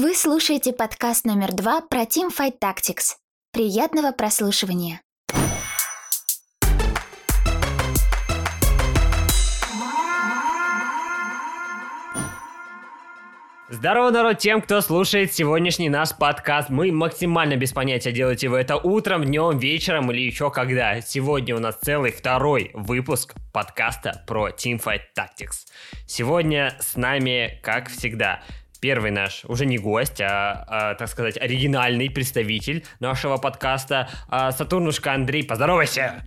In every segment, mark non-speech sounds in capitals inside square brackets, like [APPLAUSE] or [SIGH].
Вы слушаете подкаст номер два про Teamfight Tactics. Приятного прослушивания. Здорово, народ, тем, кто слушает сегодняшний наш подкаст. Мы максимально без понятия, делаете вы это утром, днем, вечером или еще когда. Сегодня у нас целый второй выпуск подкаста про Teamfight Tactics. Сегодня с нами, как всегда, первый наш, уже не гость, а, а так сказать, оригинальный представитель нашего подкаста, а, Сатурнушка Андрей. Поздоровайся!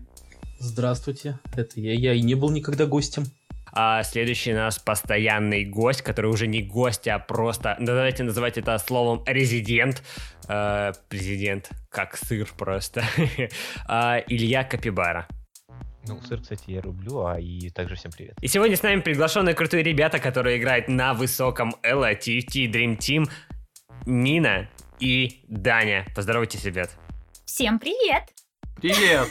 Здравствуйте, это я. Я и не был никогда гостем. А следующий наш постоянный гость, который уже не гость, а просто, ну, давайте называть это словом резидент, э, президент, как сыр просто, [LAUGHS] а, Илья Капибара. Ну, сыр, кстати, я рублю, а и также всем привет. И сегодня с нами приглашенные крутые ребята, которые играют на высоком Элла TFT Dream Team, Нина и Даня. Поздоровайтесь, ребят. Всем привет! Привет!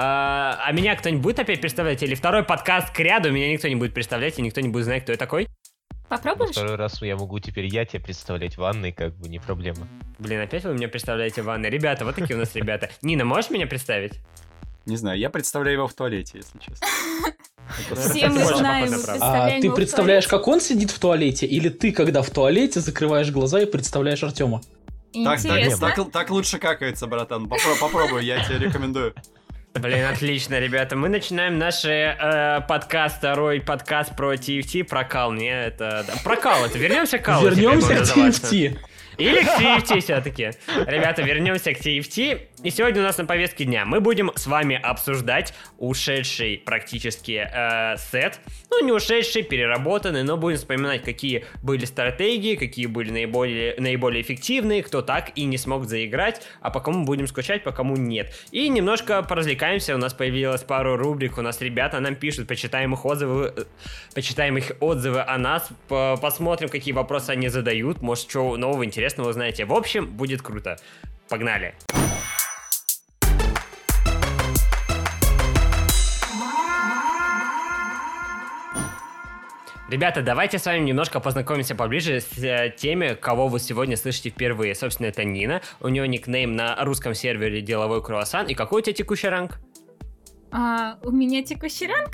А, а меня кто-нибудь будет опять представлять? Или второй подкаст к ряду меня никто не будет представлять, и никто не будет знать, кто я такой? Попробуешь? Второй раз я могу теперь я тебе представлять ванной, как бы не проблема. Блин, опять вы меня представляете ванны. Ребята, вот такие у нас ребята. Нина, можешь меня представить? Не знаю, я представляю его в туалете, если честно. Все мы знаем, А ты представляешь, как он сидит в туалете, или ты, когда в туалете, закрываешь глаза и представляешь Артема? Так, так, так, так лучше какается, братан. Попро- Попробуй, я тебе рекомендую. Блин, отлично, ребята. Мы начинаем наш э, подкаст, второй подкаст про TFT, про кал. Не, это... да, Про кал, это вернемся к калу. Вернемся к. TFT. Или к TFT все-таки. Ребята, вернемся к TFT. И сегодня у нас на повестке дня мы будем с вами обсуждать ушедший практически э, сет. Ну, не ушедший, переработанный, но будем вспоминать, какие были стратегии, какие были наиболее, наиболее эффективные, кто так и не смог заиграть, а по кому будем скучать, по кому нет. И немножко поразвлекаемся, у нас появилась пару рубрик, у нас ребята нам пишут, почитаем их отзывы, э, почитаем их отзывы о нас, по- посмотрим, какие вопросы они задают, может, что нового интересного узнаете. В общем, будет круто. Погнали. Ребята, давайте с вами немножко познакомимся поближе с э, теми, кого вы сегодня слышите впервые. Собственно, это Нина. У нее никнейм на русском сервере «Деловой круассан». И какой у тебя текущий ранг? А, у меня текущий ранг?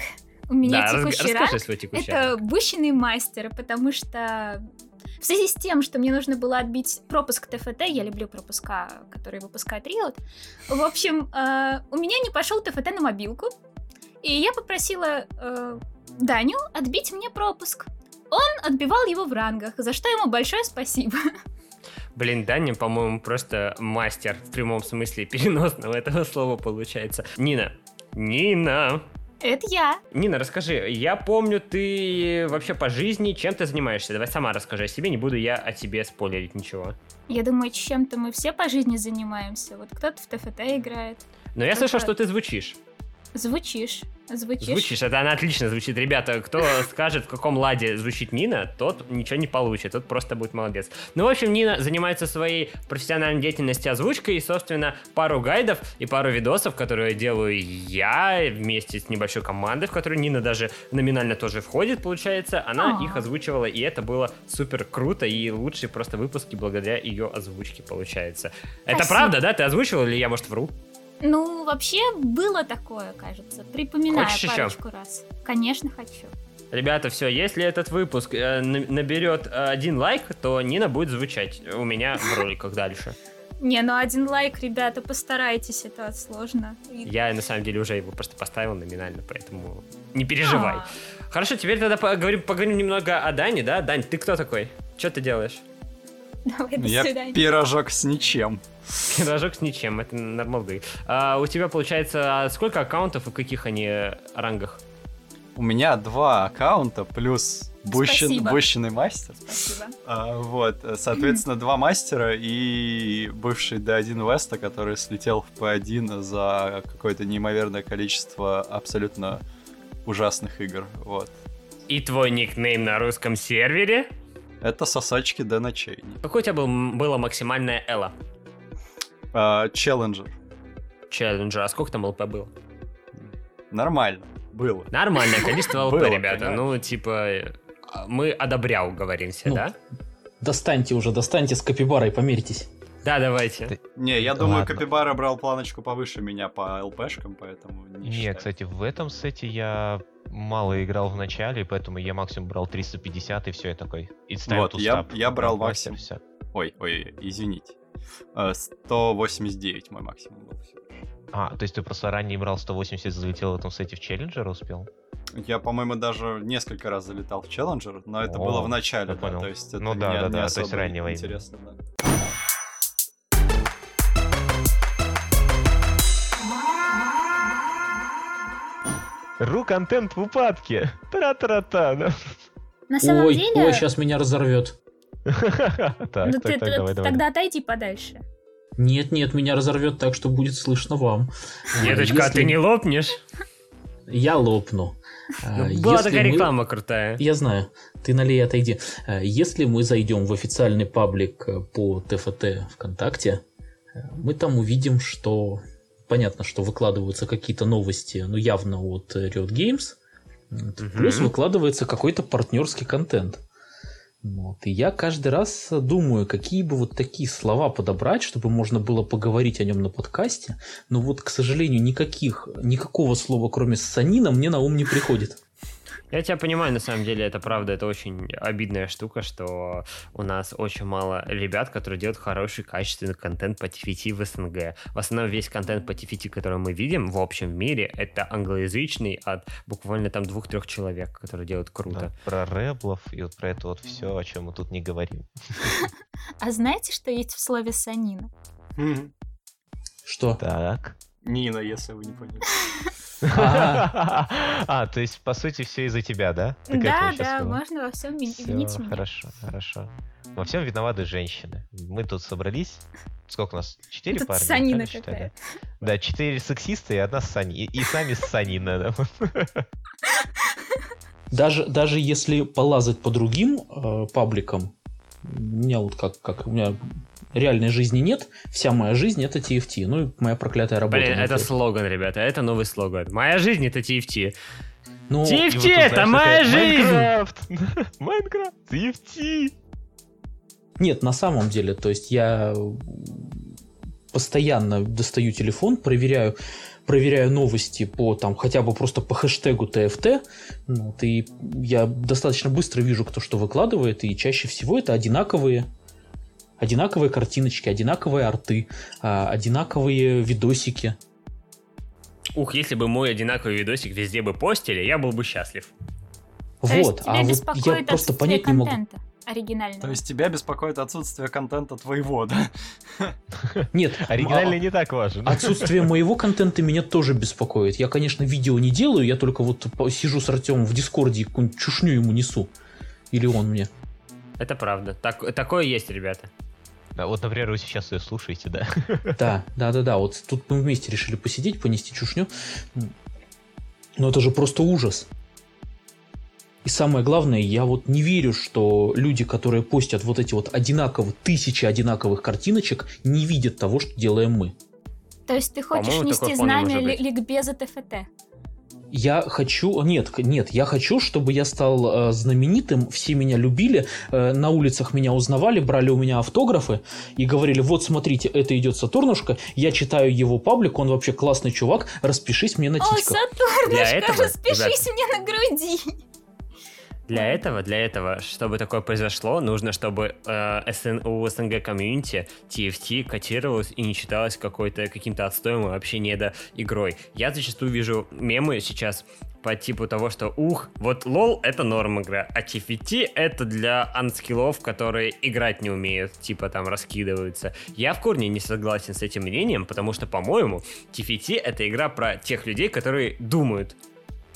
У меня да, текущий ранг свой текущий это ранг. бущенный мастер, потому что в связи с тем, что мне нужно было отбить пропуск ТФТ, я люблю пропуска, которые выпускает Riot, в общем, э, у меня не пошел ТФТ на мобилку, и я попросила э, Даню отбить мне пропуск. Он отбивал его в рангах, за что ему большое спасибо. Блин, Даня, по-моему, просто мастер в прямом смысле переносного этого слова получается. Нина. Нина. Это я. Нина, расскажи, я помню, ты вообще по жизни чем ты занимаешься? Давай сама расскажи о себе, не буду я о тебе спойлерить ничего. Я думаю, чем-то мы все по жизни занимаемся. Вот кто-то в ТФТ играет. Но я слышал, что ты звучишь. Звучишь. Звучишь. Звучишь, это она отлично звучит. Ребята, кто [LAUGHS] скажет, в каком ладе звучит Нина, тот ничего не получит, тот просто будет молодец. Ну, в общем, Нина занимается своей профессиональной деятельностью озвучкой, и, собственно, пару гайдов и пару видосов, которые делаю я вместе с небольшой командой, в которую Нина даже номинально тоже входит, получается. Она А. их озвучивала, и это было супер круто, и лучшие просто выпуски благодаря ее озвучке, получается. Это Спасибо. правда, да? Ты озвучивал или я, может, вру? Ну, вообще было такое, кажется. Припоминаю Хочешь парочку раз. Конечно, хочу. Ребята, все, если этот выпуск э, на- наберет э, один лайк, то Нина будет звучать у меня в [LAUGHS] роликах дальше. Не, ну один лайк, ребята, постарайтесь, это сложно. Я на самом деле уже его просто поставил номинально, поэтому не переживай. А, Хорошо, теперь тогда поговорим, поговорим немного о Дане, да? Дань, ты кто такой? Что ты делаешь? Давай, до Я свидания. пирожок с ничем. Пирожок с ничем, это нормалды. А, у тебя получается сколько аккаунтов и в каких они рангах? У меня два аккаунта плюс Спасибо. бущенный мастер. Спасибо. А, вот, соответственно, два мастера и бывший D1 Веста, который слетел в P1 за какое-то неимоверное количество абсолютно ужасных игр. Вот. И твой никнейм на русском сервере? Это сосачки до ночей. Какое у тебя был, было максимальное эло? А, Челленджер. Челленджер, а сколько там ЛП было? Нормально. Было. Нормальное количество [LAUGHS] ЛП, ребята. Ну, типа, э, мы одобрял, говоримся, Ну, да? Достаньте уже, достаньте с капибарой, померитесь. Да, давайте. Не, я думаю, Ладно. Капибара брал планочку повыше меня по ЛПшкам, поэтому не Не, считаю. кстати, в этом сете я мало играл в начале, поэтому я максимум брал 350 и все, я такой. И ставил Вот, я- я брал максимум. Ой, ой, извините. Э, 189 мой максимум был. А, то есть ты просто ранее брал 180, залетел в этом сете в челленджер успел? Я, по-моему, даже несколько раз залетал в челленджер, но это О, было в начале, да, понял. то есть это Ну не, да, да, не да, то есть раннего интересно, да. Ру-контент в упадке! Тра-тра-та! На самом ой, деле... ой, сейчас меня разорвет. [LAUGHS] Так, ну так, ты, так, давай, давай. тогда отойди подальше. Нет, нет, меня разорвет так, что будет слышно вам. А, Деточка, а ты не лопнешь? Я лопну. А, Ну, Была если такая мы- реклама крутая. Я знаю, ты налей, отойди. А, Если мы зайдем в официальный паблик э, по ТФТ ВКонтакте, э, мы там увидим, что понятно, что выкладываются какие-то новости, ну явно от э, Riot Games. Мгм. плюс выкладывается какой-то партнерский контент. Вот. И я каждый раз думаю, какие бы вот такие слова подобрать, чтобы можно было поговорить о нем на подкасте. Но вот, к сожалению, никаких, никакого слова, кроме санина, мне на ум не приходит. Я тебя понимаю, на самом деле, это правда, это очень обидная штука, что у нас очень мало ребят, которые делают хороший, качественный контент по TFT в СНГ. В основном весь контент по TFT, который мы видим в общем мире, это англоязычный от буквально там двух-трех человек, которые делают круто. Да, про реблов и вот про это вот все, о чем мы тут не говорим. [LAUGHS] А знаете, что есть в слове санина? Что? Так. Нина, если вы не поняли. [LAUGHS] А, то есть, по сути, все из-за тебя, да? Да, да, можно во всем винить меня. Хорошо, хорошо. Во всем виноваты женщины. Мы тут собрались. Сколько у нас? Четыре Это парня? санина какая. Да, четыре сексиста и одна Сани. И, и сами с Санина. да. даже, даже если полазать по другим э, пабликам, у меня вот как, как у меня реальной жизни нет, вся моя жизнь это TFT, ну и моя проклятая работа. Блин, это слоган, ребята, это новый слоган. Моя жизнь это TFT. Ну, TFT вот тут, это знаешь, моя такая, жизнь! Майнкрафт! [LAUGHS] Майнкрафт! TFT! Нет, на самом деле, то есть я постоянно достаю телефон, проверяю, проверяю новости по там хотя бы просто по хэштегу ТФТ, вот, и я достаточно быстро вижу, кто что выкладывает, и чаще всего это одинаковые одинаковые картиночки, одинаковые арты, а, одинаковые видосики. Ух, если бы мой одинаковый видосик везде бы постили, я был бы счастлив. То вот, есть тебя а вот я просто понять не могу. оригинального. То есть тебя беспокоит отсутствие контента твоего, да? [LAUGHS] Нет, Оригинальный а- не так важен. Отсутствие [LAUGHS] моего контента меня тоже беспокоит. Я, конечно, видео не делаю, я только вот сижу с Артемом в Дискорде и какую-нибудь чушню ему несу. Или он мне. Это правда. Так, такое есть, ребята. Да, вот, например, вы сейчас ее слушаете, да? [LAUGHS] Да, да, да, да. Вот тут мы вместе решили посидеть, понести чушню. Но это же просто ужас. И самое главное, я вот не верю, что люди, которые постят вот эти вот одинаковые, тысячи одинаковых картиночек, не видят того, что делаем мы. То есть ты хочешь По-моему, нести быть. ликбеза ТФТ? Я хочу, нет, нет, я хочу, чтобы я стал э, знаменитым, все меня любили, э, на улицах меня узнавали, брали у меня автографы и говорили, вот смотрите, это идет Сатурнушка, я читаю его паблик, он вообще классный чувак, распишись мне на О, титьках. Для Сатурнушка, этого, распишись мне на груди. Для этого, для этого, чтобы такое произошло, нужно, чтобы э, СН, у СНГ комьюнити TFT котировалось и не считалось какой-то каким-то отстоем и вообще не до игрой. Я зачастую вижу мемы сейчас по типу того, что ух, вот лол это норм игра, а TFT это для анскиллов, которые играть не умеют, типа там раскидываются. Я в корне не согласен с этим мнением, потому что, по-моему, TFT это игра про тех людей, которые думают,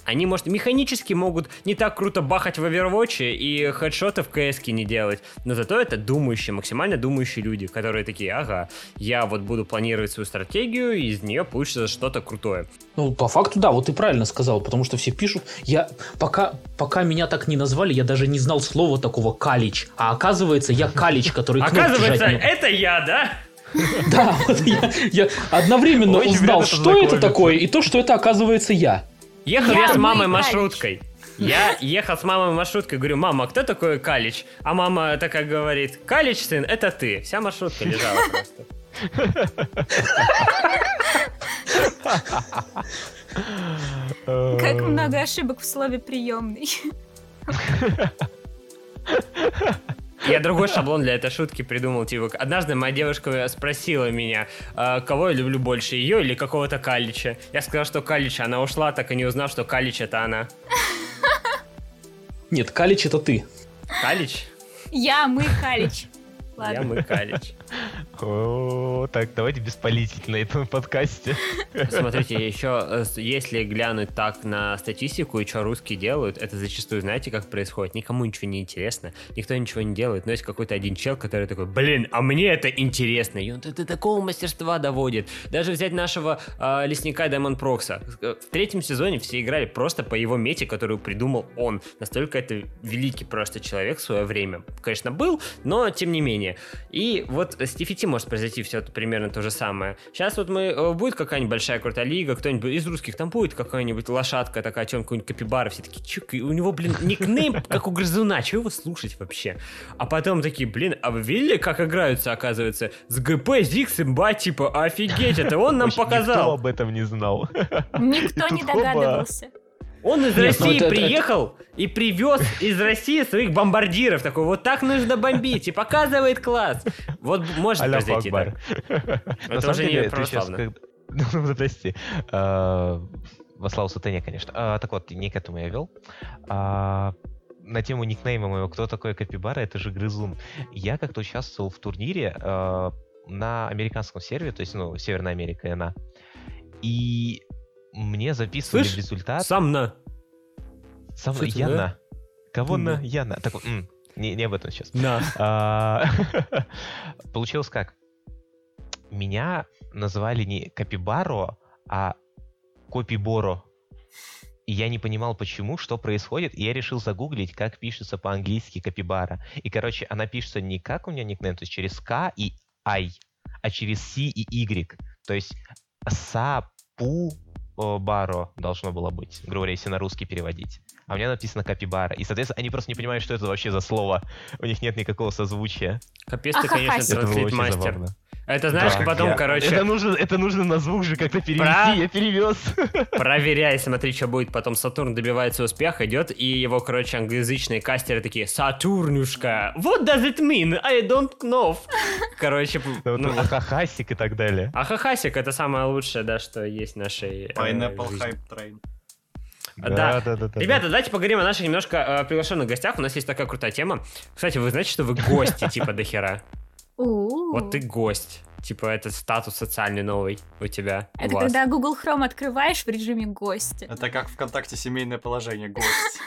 они, может, механически могут не так круто бахать в Overwatch и хедшоты в КС не делать, но зато это думающие, максимально думающие люди, которые такие, ага, я вот буду планировать свою стратегию, и из нее получится что-то крутое. Ну, по факту, да, вот ты правильно сказал, потому что все пишут, я, пока, пока меня так не назвали, я даже не знал слова такого калич, а оказывается, я калич, который Оказывается, это я, да? Да, вот я, я одновременно Очень узнал, что это такое, и то, что это оказывается я. Ехал Я я с мой мамой маршруткой. Я ехал с мамой в маршрутке, говорю, мама, а кто такой Калич? А мама такая говорит, Калич, сын, это ты. Вся маршрутка лежала просто. Как много ошибок в слове приемный. [LAUGHS] Я другой шаблон для этой шутки придумал. Типа, однажды моя девушка спросила меня, «А кого я люблю больше, ее или какого-то Калича. Я сказал, что Калича. Она ушла, так и не узнав, что Калич это она. Нет, Калич это ты. Калич? Я, мы, Калич. Я Ладно. мы Калич. Так, давайте без политики на этом подкасте. Смотрите, еще э, если глянуть так на статистику и что русские делают, это зачастую, знаете, как происходит? Никому ничего не интересно, никто ничего не делает, но есть какой-то один чел, который такой, блин, а мне это интересно, и он до такого мастерства доводит. Даже взять нашего э, лесника Даймон Прокса. Э, В третьем сезоне все играли просто по его мете, которую придумал он. Настолько это великий просто человек в свое время. Конечно, был, но тем не менее. И вот с TFT может произойти все примерно то же самое. Сейчас вот мы, э, будет какая-нибудь большая крутая лига, кто-нибудь из русских, там будет какая-нибудь лошадка такая, чем какой-нибудь капибара, все такие, чё, у него, блин, никнейм, [LAUGHS] как у грызуна, чего его слушать вообще? А потом такие, блин, а вы видели, как играются, оказывается, с ГП, Зикс, имба, типа, офигеть, это он нам Вообще Никто показал. об этом не знал. Никто [LAUGHS] И не хоба. Он из Нет, ну России это- это- приехал и привез из России своих бомбардиров. Такой, вот так нужно бомбить. И показывает класс. Вот может Аллаху произойти. На Это самом уже не деле, щас православно. как- [LAUGHS] Ну, подожди. А, Во славу сатане, конечно. А, Так вот, не к этому я вел. А, На тему никнейма моего, кто такой Капибара, это же грызун. Я как-то участвовал в турнире а, на американском сервере, то есть, ну, Северная Америка и она. И мне записывали Слышь, результат. Сам на. Сам... что Яна. да? Кого Да. на Яна? Так, вот, м, не, не об этом сейчас. На. А, [LAUGHS] Получилось как? Меня называли не Капибаро, а Копиборо. И я не понимал, почему, что происходит, и я решил загуглить, как пишется по-английски Капибара. И, короче, она пишется не как у меня никнейм, то есть через К и I, а через C и Y. То есть Сапу Баро должно было быть, грубо говоря, если на русский переводить. А у меня написано Капибара. И, соответственно, они просто не понимают, что это вообще за слово. У них нет никакого созвучия. Капец ты, конечно, транслит-мастер. Это знаешь, Да, потом, я- короче, Это нужно, это нужно на звук же как-то перевести, Про- я перевез. проверяй, смотри, что будет. Потом Сатурн добивается успеха, идет, и его, короче, англоязычные кастеры такие, Сатурнюшка, what does it mean? I don't know. Короче, [LAUGHS] Ну, ну, Ахахасик и так далее. Ахахасик это самое лучшее, да, что есть в нашей э, Pineapple. Hype Train. Да. да, да. Ребята, давайте поговорим о наших немножко э, приглашенных гостях. У нас есть такая крутая тема. Кстати, вы знаете, что вы гости, [LAUGHS] типа, до хера? Вот ты гость. Типа, это статус социальный новый у тебя, у Это вас. когда Google Chrome открываешь в режиме гостя. Это как ВКонтакте семейное положение, гость.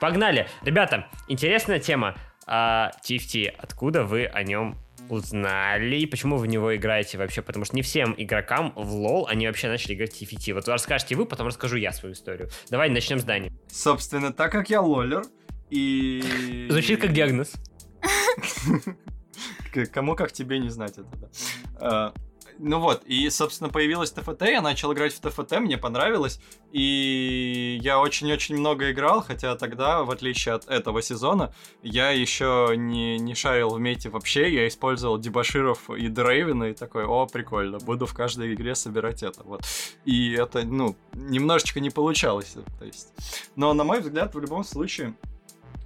Погнали! Ребята, интересная тема. А, TFT, откуда вы о нем узнали и почему вы в него играете вообще? Потому что не всем игрокам в лол они вообще начали играть в TFT. Вот расскажете вы, потом расскажу я свою историю. Давай начнем с Дани. Собственно, так как я лолер, и... [LAUGHS] Звучит как диагноз. [LAUGHS] Кому как тебе не знать это, да. Ну вот, и, собственно, появилась ТФТ, я начал играть в ТФТ, мне понравилось, и я очень-очень много играл, хотя тогда, в отличие от этого сезона, я еще не, не шарил в мете вообще, я использовал дебаширов и дрейвена, и такой, о, прикольно, буду в каждой игре собирать это, вот. И это, ну, немножечко не получалось, то есть. Но, на мой взгляд, в любом случае,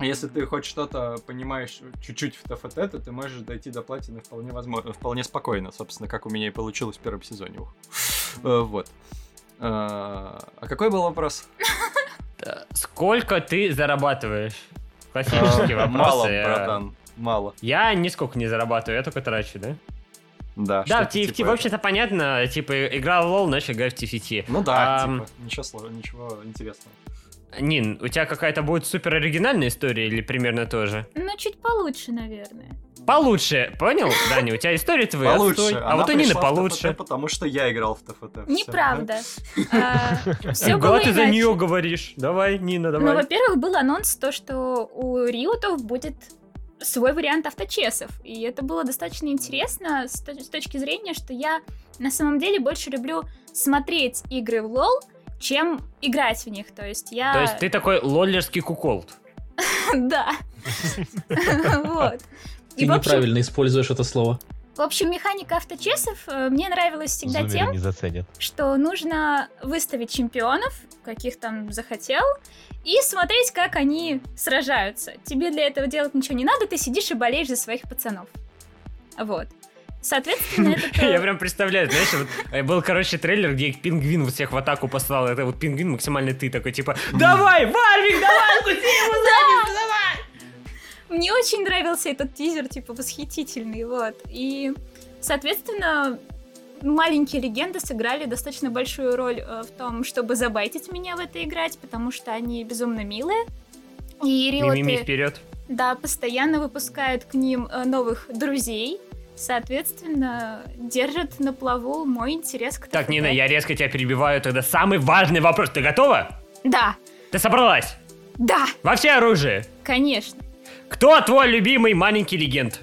если ты хоть что-то понимаешь чуть-чуть в ТФТ, то ты можешь дойти до платины вполне возможно, вполне спокойно, собственно, как у меня и получилось в первом сезоне. Э, Вот. А а какой был вопрос? Сколько ты зарабатываешь? Классические А, вопросы. Мало, э, братан, мало. Я нисколько не зарабатываю, я только трачу, да? Да, Да, в TFT, типа в общем-то, понятно, типа, играл в лол, начал играть в TFT. Ну да, Ам, типа, ничего, сло- ничего интересного. Нин, у тебя какая-то будет супер оригинальная история или примерно то же? Ну, чуть получше, наверное. Получше, понял, [LAUGHS] Даня? У тебя история твоя Получше. отстой, а Она вот у Нины получше. ТФТ, потому что я играл в ТФТ. Неправда. [LAUGHS] [LAUGHS] Все Ага, было ты за нее говоришь. Давай, Нина, Ну, давай. во-первых, был анонс то, что у Риутов будет свой вариант авточесов. И это было достаточно интересно с, с точки зрения, что я на самом деле больше люблю смотреть игры в лол, чем играть в них. То есть я... То есть ты такой лоллерский куколд. [LAUGHS] Да. [LAUGHS] Вот. Ты неправильно используешь это слово. В общем, механика авточесов э, мне нравилась всегда тем, что нужно выставить чемпионов, каких там захотел, и смотреть, как они сражаются. Тебе для этого делать ничего не надо, ты сидишь и болеешь за своих пацанов. Вот. Соответственно, [LAUGHS] это... Я прям представляю, знаешь, вот э, был, короче, трейлер, где пингвин вот всех в атаку послал. Это вот пингвин максимально ты такой, типа, давай, Варвик, давай, куси ему задницу, давай! Мне очень нравился этот тизер, типа, восхитительный, вот. И, соответственно, маленькие легенды сыграли достаточно большую роль э, в том, чтобы забайтить меня в это играть, потому что они безумно милые. И Мимими риоты, вперед. да, постоянно выпускают к ним э, новых друзей, соответственно, держат на плаву мой интерес к Так. Нина, я резко тебя перебиваю. Тогда самый важный вопрос. Ты готова? Да, Ты собралась? да, Во все оружие. конечно. Кто твой любимый маленький легенд?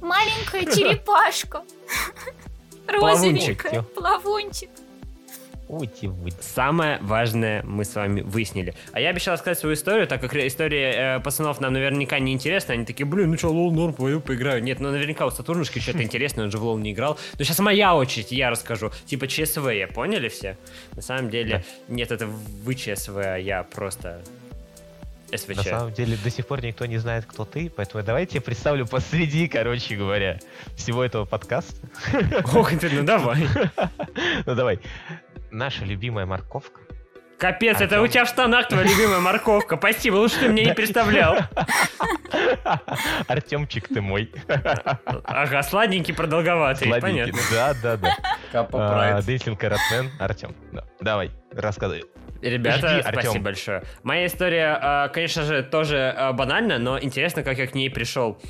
Маленькая черепашка. Плавунчик. Розовенькая. Плавунчик. Ути вы. Самое важное мы с вами выяснили. А я обещал сказать свою историю, так как история э, пацанов нам наверняка не интересна. Они такие, блин, ну что, лол, норм, пойду поиграю. Нет, ну наверняка у Сатурнушки что-то [LAUGHS] интересное, он же в лол не играл. Но сейчас моя очередь, я расскажу. Типа ЧСВ, поняли все? На самом деле, нет, это вы ЧСВ, а я просто СВЧ. На самом деле до сих пор никто не знает, кто ты, поэтому давайте я представлю посреди, короче говоря, всего этого подкаста. Ох ты, ну давай. [LAUGHS] Ну давай. Наша любимая морковка. Капец, это Артём. у тебя в штанах твоя любимая морковка. Спасибо, лучше ты мне не представлял. [LAUGHS] Артемчик ты мой. [LAUGHS] Ага, сладенький, продолговатый, Сладенький. понятно. Да, да, да. Капа А, Каратмен. Артем. да. Давай, рассказывай. Ребята, Жди, спасибо Артём. большое. Моя история, а, конечно же, тоже а, банальна, но интересно, как я к ней пришел.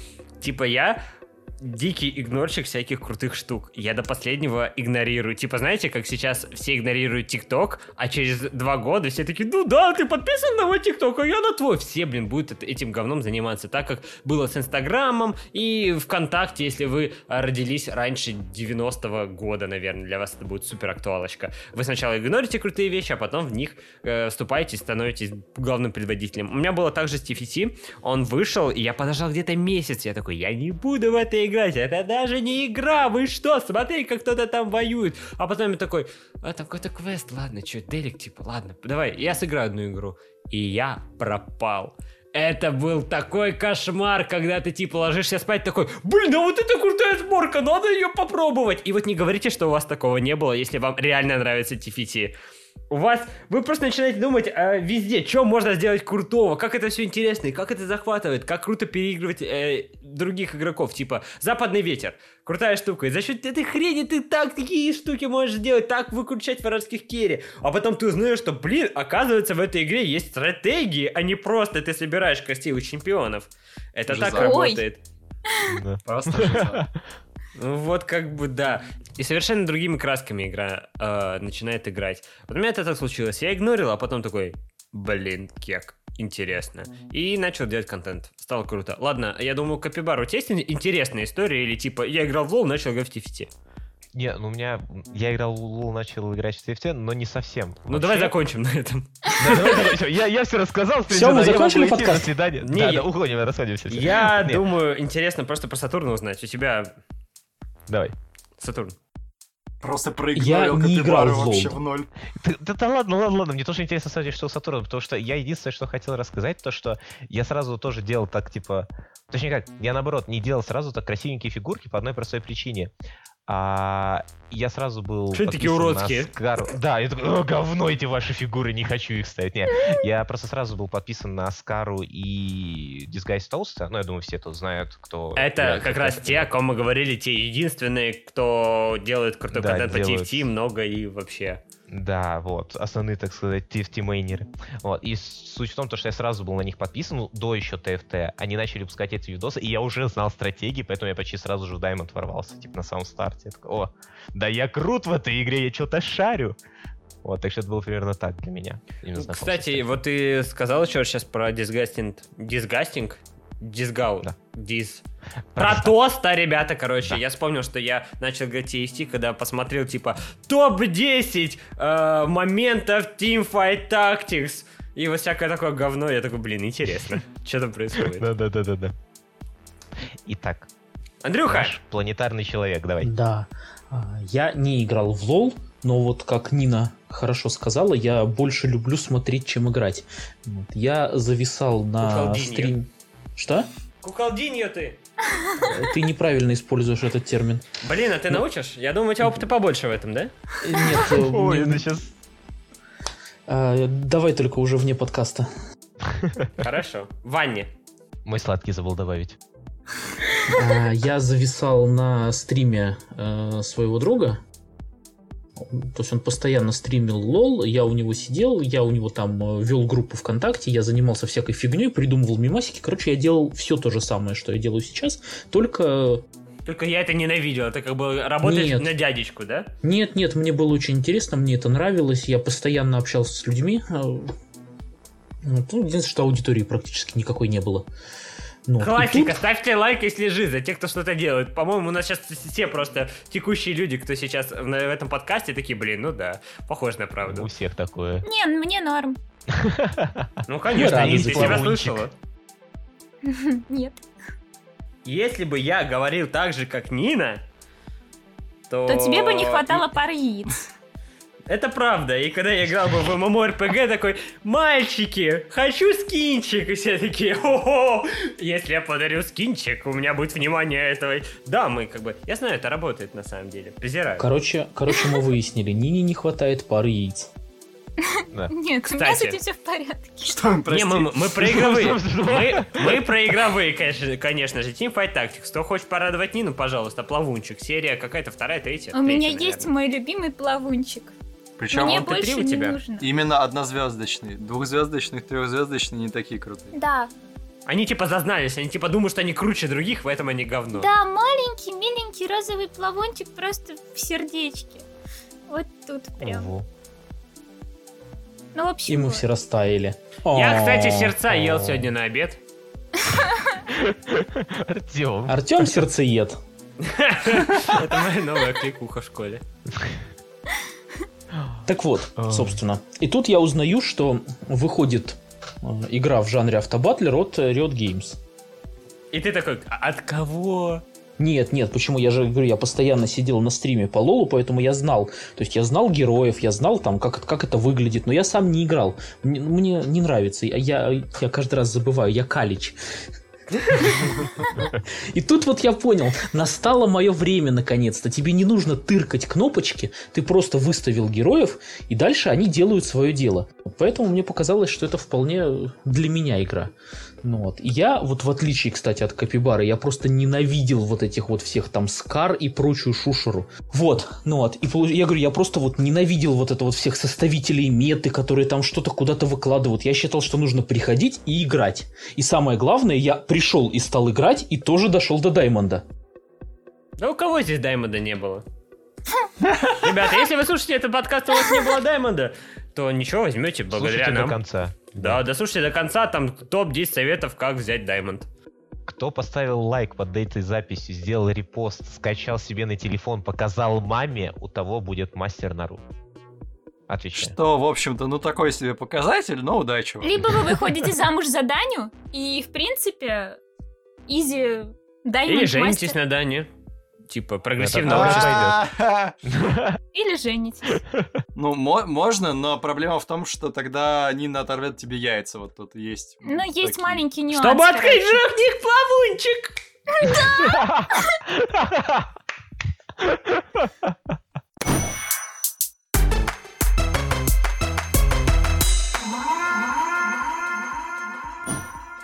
Типа я дикий игнорщик всяких крутых штук. Я до последнего игнорирую. Типа, знаете, как сейчас все игнорируют ТикТок, а через два года все такие, ну да, ты подписан на мой ТикТок, а я на твой. Все, блин, будут эт- этим говном заниматься. Так как было с Инстаграмом и ВКонтакте, если вы родились раньше 90-го года, наверное, для вас это будет супер актуалочка. Вы сначала игнорите крутые вещи, а потом в них э, вступаете и становитесь главным предводителем. У меня было также с TFT, он вышел, и я подождал где-то месяц, я такой, я не буду в играть, это даже не игра, вы что, смотри, как кто-то там воюет. А потом я такой, а там какой-то квест, ладно, что, делик, типа, ладно, давай, я сыграю одну игру. И я пропал. Это был такой кошмар, когда ты типа ложишься спать такой, блин, а вот это крутая сборка, надо ее попробовать. И вот не говорите, что у вас такого не было, если вам реально нравится TFT. У вас, вы просто начинаете думать э, везде, что можно сделать крутого, как это все интересно, и как это захватывает, как круто переигрывать э, других игроков, типа «Западный ветер», крутая штука, и за счет этой хрени ты так такие штуки можешь делать, так выкручать вражеских керри, а потом ты узнаешь, что, блин, оказывается, в этой игре есть стратегии, а не просто ты собираешь костей у чемпионов. Это так Жиза. Ой. работает. Да. Просто вот как бы да. И совершенно другими красками игра э, начинает играть. Вот у меня это так случилось. Я игнорил, а потом такой, блин, кек, интересно. И начал делать контент. Стало круто. Ладно, я думаю, Капибар, у тебя есть ин- интересная история? Или типа, я играл в лол, начал играть в TFT? Не, ну у меня... Я играл в Лул, начал играть в TFT, но не совсем. Ну давай Вообще- закончим на этом. Я, я все рассказал. в принципе, Всё, мы закончили подкаст? До свидания. Не, да, уходим, расходимся. Я думаю, интересно просто про Сатурна узнать. У тебя Давай. Сатурн. Просто проигнорил не играл в вообще в ноль. Да, да, да ладно, ладно, ладно. Мне тоже интересно, кстати, что у Сатурна, потому что я единственное, что хотел рассказать, то, что я сразу тоже делал так, типа... Точнее как, я наоборот не делал сразу так красивенькие фигурки по одной простой причине. А, я сразу был Что такие уродские? Скару. Да, я такой, «О, говно эти ваши фигуры, не хочу их ставить. Не, я просто сразу был подписан на Скару и Disguise Толста. Ну, я думаю, все тут знают, кто... Это в как раз те, о ком мы говорили, те единственные, кто делает крутой Да, контент по делают. TFT, много и вообще. Да, вот, основные, так сказать, TFT-мейнеры. Вот, и суть в том, то, что я сразу был на них подписан, ну, до еще TFT, они начали выпускать эти видосы, и я уже знал стратегии, поэтому я почти сразу же в Diamond ворвался, типа, на самом старте. Я такой, о, да я крут в этой игре, я что-то шарю. Вот, так что это было примерно так для меня. с Кстати, вот ты сказал еще сейчас про Disgusting... Disgusting? Дисгау. Да. Дис. Про тоста, ребята, короче, я вспомнил, что я начал говорить TST, когда посмотрел, типа, топ-10 э, моментов Teamfight Tactics. И вот всякое такое говно, я такой, блин, интересно, [LAUGHS] что там происходит. Да-да-да-да-да. Итак, Андрюха, наш планетарный человек, давай. Да. А, Я не играл в лол, но вот как Нина хорошо сказала, я больше люблю смотреть, чем играть. Вот. Я зависал на стрим... Что? куколдинья ты. Ты неправильно используешь этот термин. Блин, а ты научишь? Я думаю, у тебя опыта побольше в этом, да? Нет, [LAUGHS] э, Ой, это сейчас... а, давай только уже вне подкаста. Хорошо. Ванне. Мой сладкий забыл добавить. А, Я зависал на стриме э, своего друга. То есть он постоянно стримил лол, я у него сидел, я у него там э, вел группу ВКонтакте, я занимался всякой фигней, придумывал мимасики. Короче, я делал все то же самое, что я делаю сейчас, только Только я это ненавидел. Это как бы работаешь Нет. на дядечку, да? Нет, нет, мне было очень интересно, мне это нравилось, я постоянно общался с людьми. вот, Ну, единственное, что аудитории практически никакой не было. Ну, Классика, тут- ставьте лайк, если жив, за тех, кто что-то делает. По-моему, у нас сейчас все просто текущие люди, кто сейчас в этом подкасте, такие, блин, ну да, похоже на У правду. всех такое. Не, мне норм. [LAUGHS] Ну, конечно, себя плавунчик. слышала. [LAUGHS] Нет. Если бы я говорил так же, как Нина, то... То тебе бы не хватало пары яиц. Это правда. И когда я играл бы в MMORPG, такой, мальчики, хочу скинчик. И все такие, о если я подарю скинчик, у меня будет внимание этого. Да, мы как бы... Я знаю, это работает на самом деле. Презираю. Короче, короче, мы выяснили, Нине не хватает пары яиц. Да. Нет, у меня с Кстати. этим все в порядке. Что, Не, прости? мы, мы про игровые. [LAUGHS] Мы, мы про игровые, конечно, конечно же. Teamfight Tactics. Кто хочет порадовать Нину, пожалуйста, плавунчик. Серия какая-то вторая, третья. У меня Третья, есть наверное. мой любимый плавунчик. Причем Мне он Т3 больше у не тебя? нужно. именно однозвездочный. Двухзвездочных, трехзвездочный не такие крутые. Да. Они типа зазнались, они типа думают, что они круче других, в этом они говно. Да, маленький, миленький розовый плавунчик просто в сердечке. Вот тут прям. Ого. Ну, в общем, И мы вот. все растаяли. Я, кстати, сердца ел сегодня на обед. Артем. Артем сердцеед. [LAUGHS] Это моя новая кликуха в школе. Так вот, А. собственно. И тут я узнаю, что выходит э, игра в жанре автобатлер от э, Riot Games. И ты такой, «А от кого? Нет, нет, почему? Я же говорю, я постоянно сидел на стриме по Лолу, поэтому я знал. То есть я знал героев, я знал там, как, как это выглядит, но я сам не играл. Мне, мне не нравится. Я, я, я каждый раз забываю, я калич. И тут вот я понял, настало мое время наконец-то. Тебе не нужно тыркать кнопочки, ты просто выставил героев, и дальше они делают свое дело. Поэтому мне показалось, что это вполне для меня игра. Ну вот. Я, вот в отличие, кстати, от Капибары, я просто ненавидел вот этих вот всех там Скар и прочую шушеру. Вот, ну вот. И я говорю, я просто вот ненавидел вот это вот всех составителей меты, которые там что-то куда-то выкладывают. Я считал, что нужно приходить и играть. И самое главное, я пришел и стал играть, и тоже дошел до Даймонда. Да у кого здесь Даймонда не было? Ребята, если вы слушаете этот подкаст, и у вас не было Даймонда, то ничего, возьмете благодаря Слушайте до нам. конца. Да, дослушайте до конца, там топ-10 советов, как взять Даймонд. Кто поставил лайк под этой записью, сделал репост, скачал себе на телефон, показал маме, у того будет мастер Нару. Отвечаю. Что, в общем-то, ну такой себе показатель, но удачи вам. Либо вы [LAUGHS] выходите замуж за Даню, и, в принципе, изи Diamond Или женитесь на Дане. Типа. А-а-а. [LAUGHS] Или женитесь. Ну, мо- можно, но проблема в том, что тогда Нина оторвет тебе яйца. Вот тут есть. Но Ну, есть маленький нюанс. Чтобы открыть жирник плавунчик! [LAUGHS] [LAUGHS]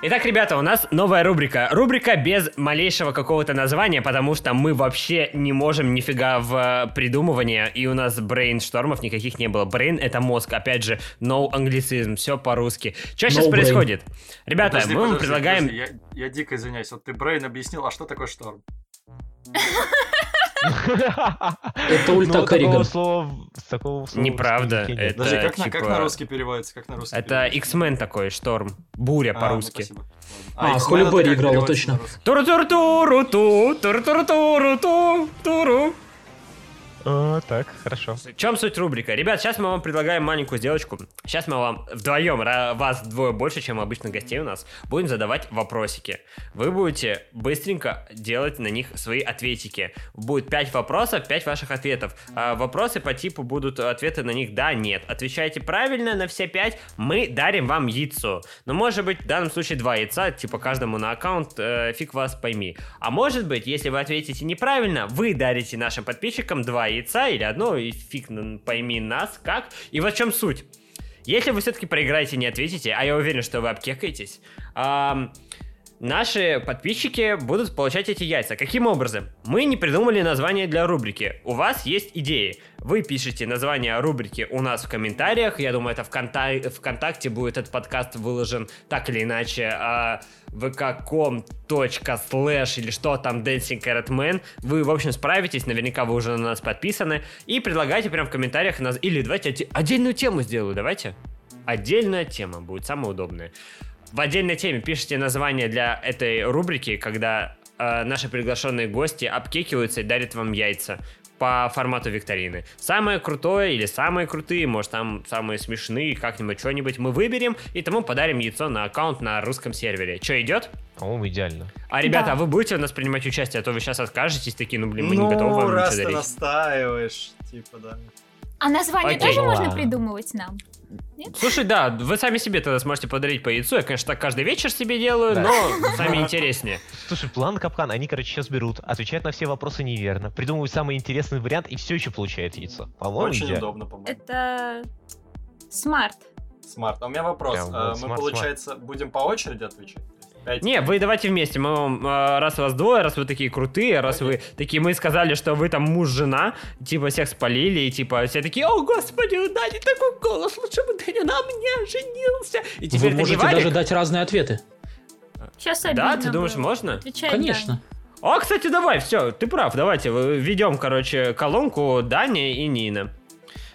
Итак, ребята, у нас новая рубрика. Рубрика без малейшего какого-то названия, потому что мы вообще не можем нифига в э, придумывание, и у нас брейнштормов никаких не было. Brain — это мозг, опять же, no англицизм, все по-русски. Что сейчас No brain. происходит? Ребята, Подожди, мы вам подожди, предлагаем... подожди, Я, я дико извиняюсь. Вот ты brain объяснил, а что такое шторм? [LAUGHS] Это ульта Ну, Керриган. слова, такого слова Неправда, это- Подожди, как, на, типа- русский переводится? Как на русский Это? X-Men такой, шторм. Буря А, ну, по-русски. А, Холли Берри играла, точно. на русский? туру А, так, хорошо. В чем суть рубрика? Ребят, сейчас мы вам предлагаем маленькую сделочку. Сейчас мы вам вдвоем, вас двое больше, чем обычно гостей у нас, будем задавать вопросики. Вы будете быстренько делать на них свои ответики. Будет 5 вопросов, 5 ваших ответов. А вопросы по типу будут ответы на них да, нет. Отвечаете правильно на все 5, мы дарим вам яйцо. Но может быть в данном случае 2 яйца, типа каждому на аккаунт, э, фиг вас пойми. А может быть, если вы ответите неправильно, вы дарите нашим подписчикам 2 яйца или одно, и фиг пойми нас, как. И вот в чем суть. Если вы все-таки проиграете и не ответите, а я уверен, что вы обкекаетесь, ам, наши подписчики будут получать эти яйца. Каким образом? Мы не придумали название для рубрики. У вас есть идеи. Вы пишете название рубрики у нас в комментариях. Я думаю, это вконта- ВКонтакте будет этот подкаст выложен так или иначе. А, vk.com слэш или что там Dancing Carrot Man. Вы, в общем, справитесь. Наверняка вы уже на нас подписаны. И предлагайте прям в комментариях. Или давайте отдельную тему сделаю. Давайте. Отдельная тема будет самая удобная. В отдельной теме пишите название для этой рубрики, когда э, наши приглашенные гости обкекиваются и дарят вам яйца по формату викторины. Самое крутое или самые крутые, может там самые смешные, как-нибудь что-нибудь мы выберем и тому подарим яйцо на аккаунт на русском сервере. Что, идет? По-моему, идеально. А, ребята, Да. а вы будете у нас принимать участие, а то вы сейчас откажетесь, такие, ну, блин, мы ну, не готовы вам раз ничего ты дарить. настаиваешь, типа, да. А название Окей. тоже можно Ладно. придумывать нам? Слушай, да, вы сами себе тогда сможете подарить по яйцу. Я, конечно, так каждый вечер себе делаю, Да. но сами интереснее. Слушай, план капкан, они, короче, сейчас берут, отвечают на все вопросы неверно, придумывают самый интересный вариант и все еще получают яйцо. По-моему, Очень идеально. удобно, по-моему. Это смарт. Смарт. А у меня вопрос. Прям А, вот Мы, смарт, получается, будем по очереди отвечать? То есть пять- Не, вы давайте вместе. Мы вам, э, раз вас двое, раз вы такие крутые, раз вы такие, мы сказали, что вы там муж-жена, типа всех спалили, и типа все такие, о, господи, у Дани такой голос, лучше бы Даня на мне женился. И Вы теперь ты не можете Валик? даже дать разные ответы. Сейчас Да, обидно ты думаешь, было. можно? Отвечает Конечно. О, кстати, давай, все, ты прав, давайте, введем, короче, колонку Даня и Нина.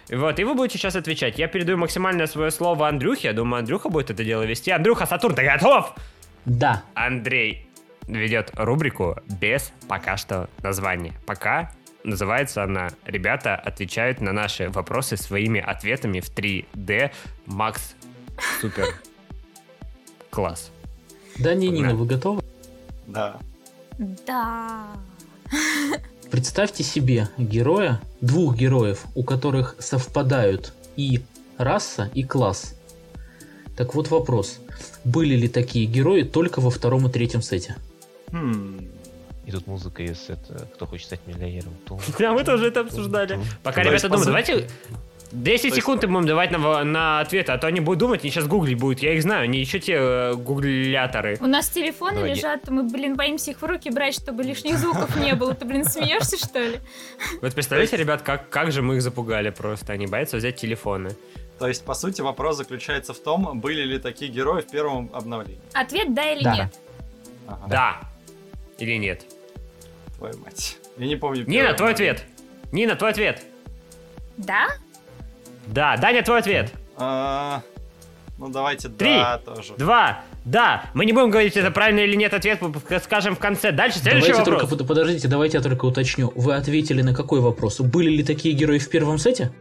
Вот, и вы будете сейчас отвечать. Я передаю максимальное свое слово Андрюхе. Я думаю, Андрюха будет это дело вести. Андрюха, Сатурн, ты готов? Да. Андрей ведет рубрику без пока что названия. Пока называется она «Ребята отвечают на наши вопросы своими ответами в 3D». Макс, супер. [LAUGHS] Класс. Да, не, Нина, вы готовы? Да. Да. [LAUGHS] Представьте себе героя, двух героев, у которых совпадают и раса, и класс. Так вот вопрос. Были ли такие герои только во втором и третьем сете? Хм. И тут музыка из это, кто хочет стать миллионером. Тум, [LAUGHS] Да, мы тоже это обсуждали. Пока ребята думают, давайте 10 есть- секунд им будем давать на, на ответы, а то они будут думать, они сейчас гуглить будут. Я их знаю, они еще те э, гугляторы. У нас телефоны Давай, я- лежат, мы, блин, боимся их в руки брать, чтобы лишних звуков не было. Ты, блин, смеешься, что ли? Вот представляете, ребят, как, как же мы их запугали просто. Они боятся взять телефоны. То есть, по сути, вопрос заключается в том, были ли такие герои в первом обновлении. Ответ да или Да. нет. Ага, Да. Или нет? Твою мать. Я не помню. Нина, твой обновление. ответ. Нина, твой ответ. Да? Да. Даня, твой ответ. А, Ну, давайте Три. да тоже. Два. Да. Мы не будем говорить, это правильный или нет ответ, мы скажем в конце. Дальше следующий давайте вопрос. только, под- подождите, давайте я только уточню. Вы ответили на какой вопрос? Были ли такие герои в первом сете?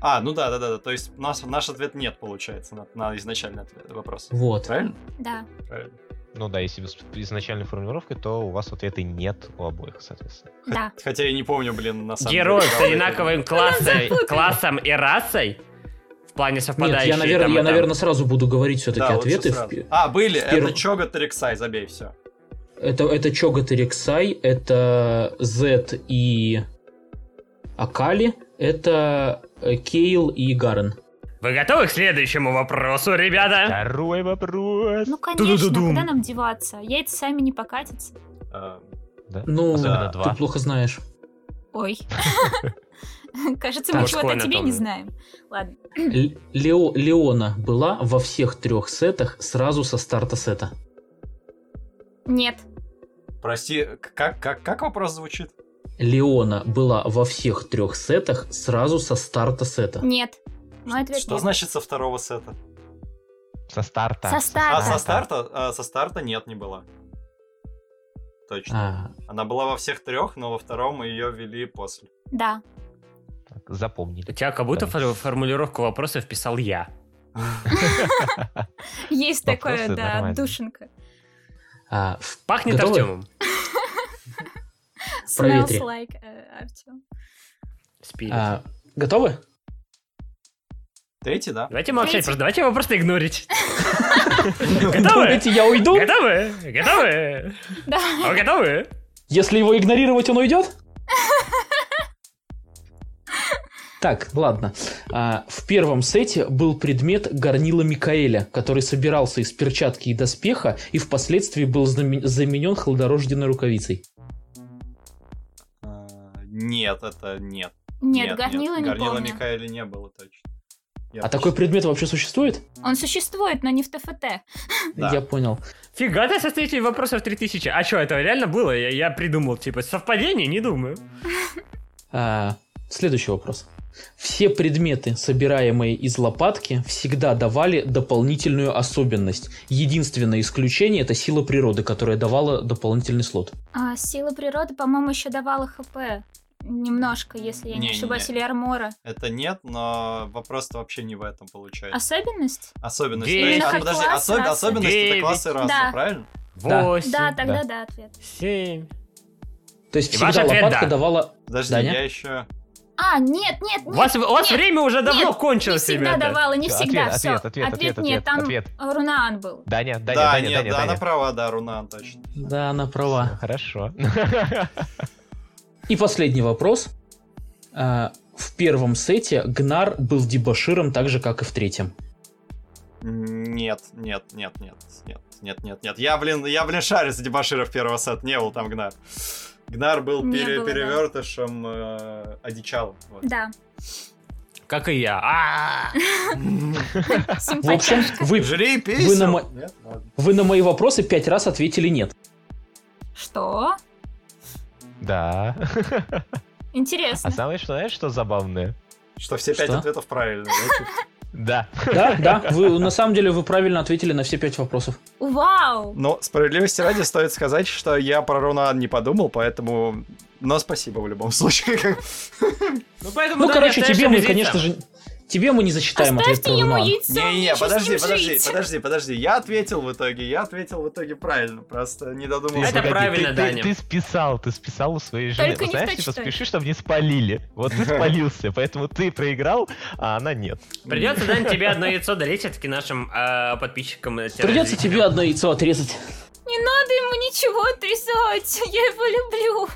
А, ну да, да, да, да. То есть наш, наш ответ нет, получается, на, на изначальный ответ, вопрос. Вот. Правильно? Да. Правильно. Ну да, если с изначальной формулировкой, то у вас ответа нет у обоих, соответственно. Да. Хотя я не помню, блин, на самом Героев деле. с правда, одинаковым классой, классом и расой в плане Нет, совпадающие. я, наверное, там я, там. наверное, сразу буду говорить все-таки Да, ответы. В А, были, в это Чога Терексай, забей, все. Это, это Чогат и Рексай, это Z и Акали, это Кейл и Гарен. Вы готовы к следующему вопросу, ребята? Второй вопрос. Ну, конечно, Ту-ду-ду-дум. куда нам деваться? Яйца сами не покатятся. А, Да? Ну, Особенно да, два. ты плохо знаешь. Ой. [LAUGHS] Кажется, мы чего-то о тебе не знаем. Ладно. Лео, Леона была во всех трех сетах сразу со старта сета. Нет. Прости, как, как, как вопрос звучит? Леона была во всех трех сетах сразу со старта сета? Нет. Мой ответ Что нет. значит со второго сета? Со старта. Со А, старта. со старта? А, со старта нет, не была. Точно. А, Она была во всех трех, но во втором ее ввели после. Да. Так, Запомнили. У тебя как будто Да. фор- формулировку вопроса вписал я. [LAUGHS] Есть такое, да, душенка. а, Пахнет? Артемом. Проветри. like э, а, готовы? Третий, да? Давайте молчать, просто давайте его просто игнорить. [LAUGHS] Готовы? Думаете, я уйду? Готовы? Готовы? Да. А вы готовы? Если его игнорировать, он уйдет? [LAUGHS] Так, ладно. А, в первом сете был предмет горнила Микаэля, который собирался из перчатки и доспеха и впоследствии был заменен хладорожденной рукавицей. Нет, это нет. Нет, горнила не Горнила помню. Микаэля не было точно. Я А такой предмет вообще существует? Он существует, но не в ТФТ. Да. Я понял. Фига ты состоите вопросов 3000. А что, это реально было? Я, я придумал, типа, совпадение? Не думаю. А, следующий вопрос. Все предметы, собираемые из лопатки, всегда давали дополнительную особенность. Единственное исключение это сила природы, которая давала дополнительный слот. А сила природы, по-моему, еще давала ХП. Немножко, если я не, Не-не-не. ошибаюсь, или армора. Это нет, но вопрос-то вообще не в этом получается. Особенность? Особенность. Девять. То есть, Именно а, как подожди, класс особ- расы. особенность это Девять. классы расы, Да. правильно? Да. Восемь. Да, тогда да, ответ. Семь. То есть И всегда ответ лопатка да. давала... Подожди, Даня? я еще... А, нет, нет, У нет. вас, у вас нет, время уже давно нет, Не кончилось, всегда ребята. давала, не Ответ, всегда. ответ, Все. ответ, ответ, нет, ответ, там ответ. Рунаан был. Даня, Даня, да, Даня, нет, Даня, да, Даня. она права, да, Рунан, точно. Да, она права. Хорошо. [LAUGHS] И последний вопрос. А, в первом сете Гнар был дебоширом так же, как и в третьем. Нет, нет, нет, нет, нет, нет, нет, нет. Я, блин, я, блин, шарю за дебаширов первого сета, не был там Гнар. Гнар был Не пере- было, да. перевертышем э, одичалым. вот. Да. Как и я. А! [LAUGHS] В общем, вы, Жри вы, на, вы на мои вопросы пять раз ответили нет. Что? Да. А Интересно. самое что, знаешь, что забавное? Что все пять ответов правильно, да? Да. Да, вы на самом деле вы правильно ответили на все пять вопросов. Вау! Но справедливости ради стоит сказать, что я про Рунан не подумал, поэтому... Но спасибо в любом случае. Ну, поэтому, Ну, да, короче, тебе мы, конечно же, тебе мы не засчитаем ответ Оставьте про ему Рунан. яйцо, Не-не, подожди, подожди, жить. подожди, подожди. Я ответил в итоге, я ответил в итоге правильно, просто не додумался. Это Погоди, правильно, ты, Даня. Ты, ты списал, ты списал у своей жены. Только знаешь, типа, спеши, чтобы не спалили. Вот ты спалился, поэтому ты проиграл, а она нет. Придется, Дань, тебе одно яйцо долить, все-таки нашим э, подписчикам. э, Придется тебе одно яйцо отрезать. Не надо ему ничего отрезать, [LAUGHS] я его люблю.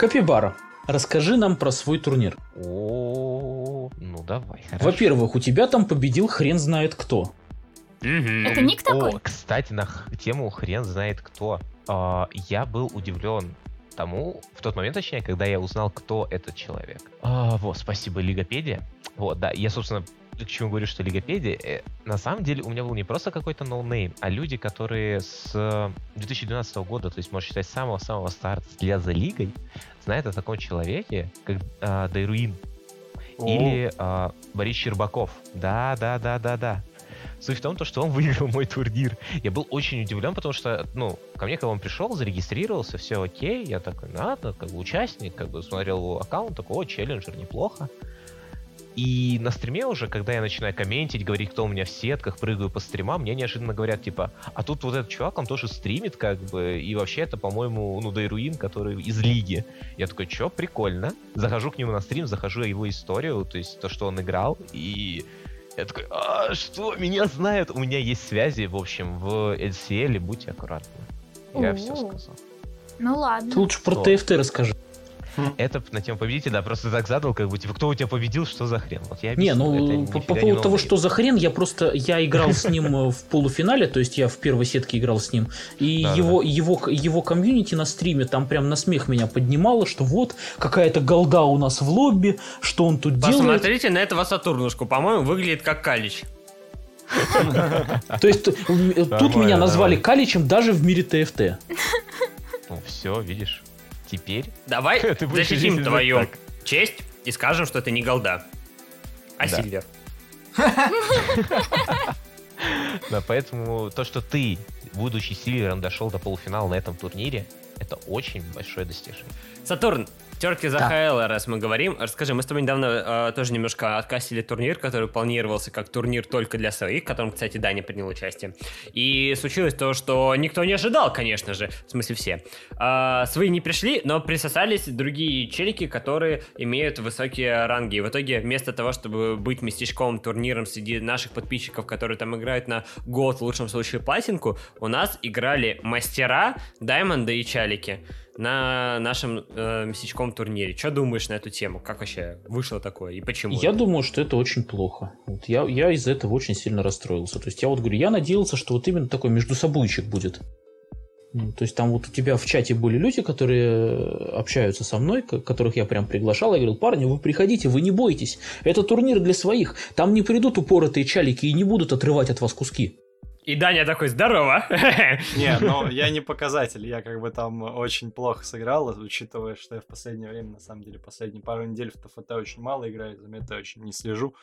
Капибара, расскажи нам про свой турнир. О, ну давай, хорошо. Во-первых, у тебя там победил хрен знает кто. Это ник такой? О, кстати, на х- тему хрен знает кто. А, я был удивлен тому, в тот момент, точнее, когда я узнал, кто этот человек. А, вот, спасибо, Лигопедия. Вот, да, я, собственно, к чему говорю, что Лигопедия, э, на самом деле у меня был не просто какой-то no name, а люди, которые с э, 2012 года, то есть, можно считать, самого-самого старта для за Лигой, знают о таком человеке, как а, Дайруин или а, Борис Щербаков. Да, да, да, да, да. Суть в том, то, что он [LAUGHS] выиграл мой турнир. Я был очень удивлен, потому что, ну, ко мне, когда он пришел, зарегистрировался, все окей, я такой, надо, как бы участник, как бы смотрел его аккаунт, такой, о, челленджер, неплохо. И на стриме уже, когда я начинаю комментить, говорить, кто у меня в сетках, прыгаю по стримам, мне неожиданно говорят, типа, а тут вот этот чувак, он тоже стримит, как бы, и вообще это, по-моему, ну, Дайруин, который из лиги. Я такой, чё, прикольно. Захожу к нему на стрим, захожу его историю, то есть то, что он играл, и я такой, а, что, меня знают? У меня есть связи, в общем, в LCL, будьте аккуратны. Я все О. сказал. Ну Ты ладно. лучше про? ТФТ расскажи. [LAUGHS] Это на тему победителя, да, просто так задал, как бы, типа, кто у тебя победил, что за хрен? Вот я Не, объясню, это ну по, по не поводу того, что за хрен, я просто я играл с ним э, в полуфинале, то есть я в первой сетке играл с ним, и его его его комьюнити на стриме там прям на смех меня поднимало, что вот какая-то голда у нас в лобби, что он тут делает. Посмотрите на этого Сатурнушку. По-моему, выглядит как Калич. То есть т- м, тут меня назвали. Каличем даже в мире ТФТ. Ну, все, видишь. Теперь Давай [LAUGHS] Ты защитим твою так. честь и скажем, что ты не голда, а Да. Сильвер. Да, поэтому то, что ты, будучи Сильвером, дошел до полуфинала на этом турнире, это очень большое достижение. Сатурн, терки за Да. ХЛ, раз мы говорим. Расскажи, мы с тобой недавно э, тоже немножко откасили турнир, который планировался как турнир только для своих, в котором, кстати, Даня принял участие. И случилось то, что никто не ожидал, конечно же, в смысле все. А, свои не пришли, но присосались другие челики, которые имеют высокие ранги. И в итоге, вместо того, чтобы быть местечковым турниром среди наших подписчиков, которые там играют на год, в лучшем случае платинку, у нас играли мастера, даймонды и чалики на нашем э, местечковом турнире. Что думаешь на эту тему? Как вообще вышло такое и почему? Я думаю, что это очень плохо. Вот я, я из-за этого очень сильно расстроился. То есть я вот говорю, я надеялся, что вот именно такой междусобойчик будет. Ну, То есть там вот у тебя в чате были люди, которые э, общаются со мной, ко- которых я прям приглашал. Я говорил, парни, вы приходите, вы не бойтесь. Это турнир для своих. Там не придут упоротые чалики и не будут отрывать от вас куски. И Даня такой, здорово! [LAUGHS] Не, ну я не показатель, я как бы там очень плохо сыграл, учитывая, что я в последнее время, на самом деле, последние пару недель в ТФТ очень мало играю, за мета очень не слежу.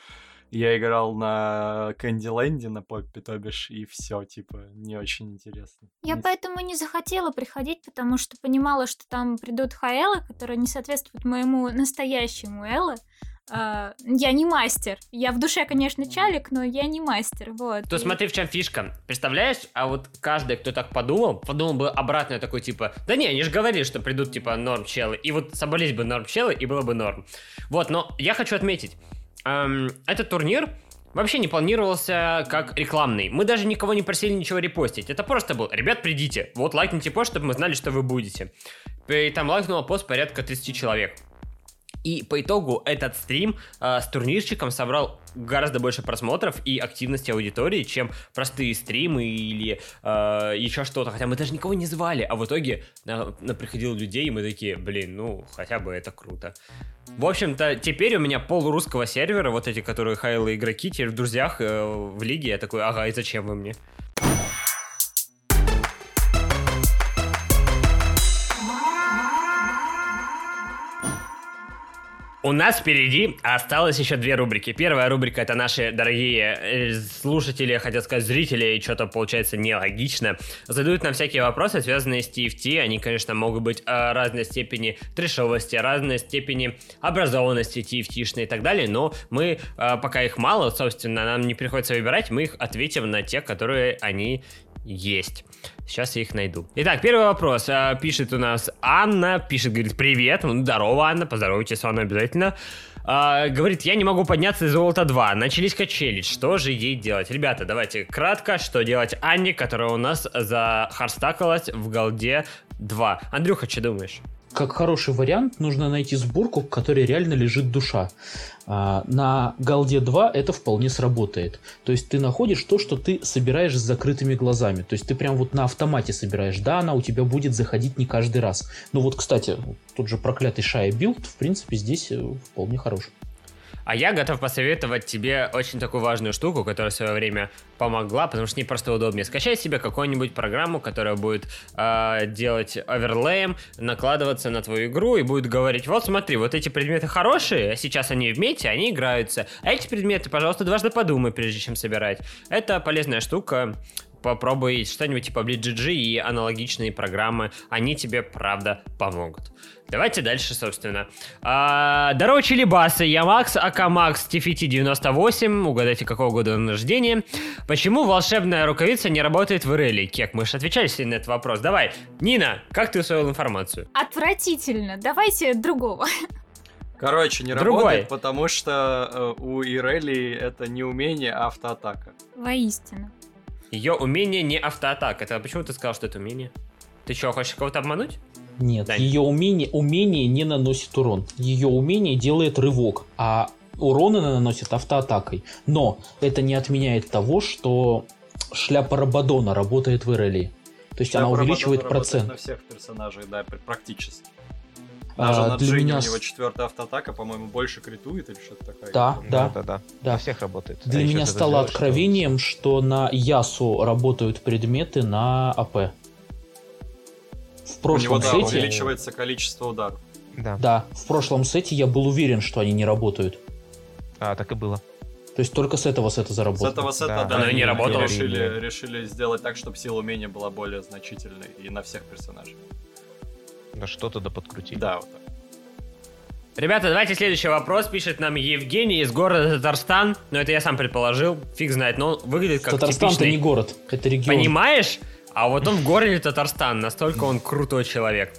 Я играл на Кэндиленде, на поппе, то бишь, и все, типа, не очень интересно. Я Не- поэтому не захотела приходить, потому что понимала, что там придут хаэлы, которые не соответствуют моему настоящему Элле. А, я не мастер. Я в душе, конечно, чалик, но я не мастер. Вот. То И- смотри, в чем фишка. Представляешь, а вот каждый, кто так подумал, подумал бы обратно такой, типа, да не, они же говорили, что придут, типа, норм челы. И вот собрались бы норм челы, и было бы норм. Вот, но я хочу отметить, эм, этот турнир вообще не планировался как рекламный. Мы даже никого не просили ничего репостить. Это просто был, ребят, придите, вот лайкните пост, чтобы мы знали, что вы будете. И там лайкнуло пост порядка 30 человек. И по итогу этот стрим э, с турнирчиком собрал гораздо больше просмотров и активности аудитории, чем простые стримы или э, еще что-то. Хотя мы даже никого не звали, а в итоге на, на приходило людей, и мы такие, блин, ну хотя бы это круто. В общем-то, теперь у меня пол русского сервера, вот эти, которые хайлы игроки, теперь в друзьях э, в лиге, я такой, ага, и зачем вы мне? У нас впереди осталось еще две рубрики. Первая рубрика это наши дорогие э, слушатели, хотел сказать зрители, что-то получается нелогично. Задают нам всякие вопросы, связанные с TFT. Они, конечно, могут быть э, разной степени трешовости, разной степени образованности TFT-шной и так далее, но мы, э, пока их мало, собственно, нам не приходится выбирать, мы их ответим на те, которые они есть. Сейчас я их найду. Итак, первый вопрос. А, Пишет у нас Анна. Пишет, говорит, привет. Ну, здорово, Анна. Поздоровайтесь с Анной обязательно. А, говорит, я не могу подняться из золота 2. Начались качели. Что же ей делать? Ребята, давайте кратко, что делать Анне, которая у нас захарстакалась в голде 2. Андрюха, что думаешь? Как хороший вариант, нужно найти сборку, в которой реально лежит душа. А, На Галде 2 это вполне сработает. То есть ты находишь то, что ты собираешь с закрытыми глазами. То есть ты прям вот на автомате собираешь. Да, она у тебя будет заходить не каждый раз. Ну вот, кстати, тот же проклятый Шая build, в принципе, здесь э, вполне хороший. А я готов посоветовать тебе очень такую важную штуку, которая в свое время помогла, потому что не просто удобнее. Скачай себе какую-нибудь программу, которая будет э, делать оверлеем, накладываться на твою игру и будет говорить, вот смотри, вот эти предметы хорошие, а сейчас они в мете, они играются. А эти предметы, пожалуйста, дважды подумай, прежде чем собирать. Это полезная штука. Попробуй что-нибудь типа BlitzGG и аналогичные программы. Они тебе, правда, помогут. Давайте дальше, собственно. А, здорово, Чилибасы, я Макс, Акамакс, TFT98, угадайте, какого года он рождения. Почему волшебная рукавица не работает в Иреле? Кек, мы же отвечали сегодня на этот вопрос. Давай, Нина, как ты усвоил информацию? Отвратительно. Давайте другого. Короче, не Другой. работает, потому что э, у Ирели это не умение, а автоатака. Воистину. Ее умение не автоатак. Это почему ты сказал, что это умение? Ты что, хочешь кого-то обмануть? Нет, Дань. ее умение, умение не наносит урон. Ее умение делает рывок, а урон она наносит автоатакой. Но это не отменяет того, что шляпа Рабадона работает в Ирелии. То есть она Шляпа увеличивает Рабадона процент. На всех персонажей, да, пр- практически. Даже А, на для Джине меня у с- него четвертая автоатака, по-моему, больше критует или что-то такое. Да, да. да, да. Да. На всех работает. А Для еще меня стало дождёшь, что- откровением, что на Ясу работают предметы на АП. В У него, прошлом да, сете, увеличивается количество ударов. Да. да, в прошлом сете я был уверен, что они не работают. А, так и было. То есть только с этого сета С заработали. этого сета, Да. да, Оно и не они работало. решили, решили сделать так, чтобы сила умения была более значительной и на всех персонажей. Да что-то да подкрутили. Да, вот так. Ребята, давайте следующий вопрос. Пишет нам Евгений из города Татарстан. Но это я сам предположил. Фиг знает, но он выглядит как Татарстан это типичный... не город, это регион. Понимаешь? А вот он в городе Татарстан, настолько он крутой человек.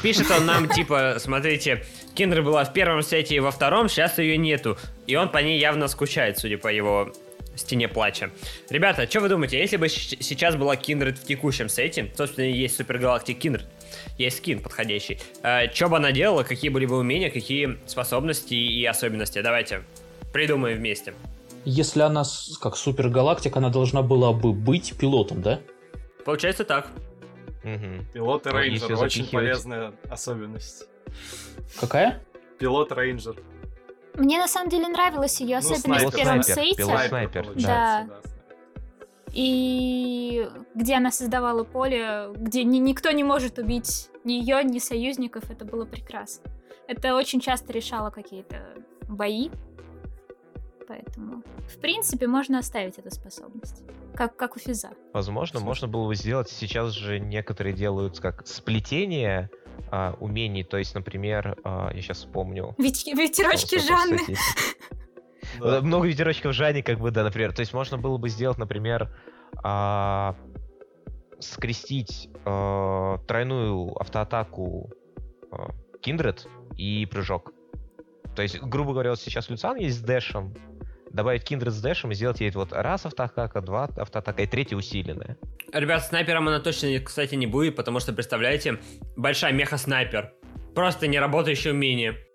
Пишет он нам, типа, смотрите, Kindred была в первом сете и во втором, сейчас ее нету. И он по ней явно скучает, судя по его стене плача. Ребята, что вы думаете, если бы сейчас была Kindred в текущем сете, собственно, есть Super Galaxy Kindred, есть скин подходящий, что бы она делала, какие были бы умения, какие способности и особенности? Давайте придумаем вместе. Если она как супергалактик, она должна была бы быть пилотом, да? Получается так. Мгм. Пилот и Ну, рейнджер, очень запихивать- полезная особенность. Какая? Пилот рейнджер. Мне на самом деле нравилась ее Ну, особенность в снайпер, первом снайпер, сейте. пилот. снайпер, получается, да. И где она создавала поле, где ни- никто не может убить ни ее, ни союзников, это было прекрасно. Это очень часто решало какие-то бои. Поэтому, в принципе, можно оставить эту способность. Как, как у Физа. Возможно, можно было бы сделать. Сейчас же некоторые делают как сплетение а, умений. То есть, например, а, я сейчас вспомню. Ветерочки Жанны. Да. Много ветерочков Жани, как бы, да, например. То есть можно было бы сделать, например, а, скрестить а, тройную автоатаку а, Kindred и прыжок. То есть, грубо говоря, вот сейчас Люциан есть с дэшем, добавить Kindred с дэшем и сделать ей вот раз автоатака, два автоатака и третья усиленная. Ребят, снайпером она точно, кстати, не будет, потому что, представляете, большая меха-снайпер. Просто не работающее умение.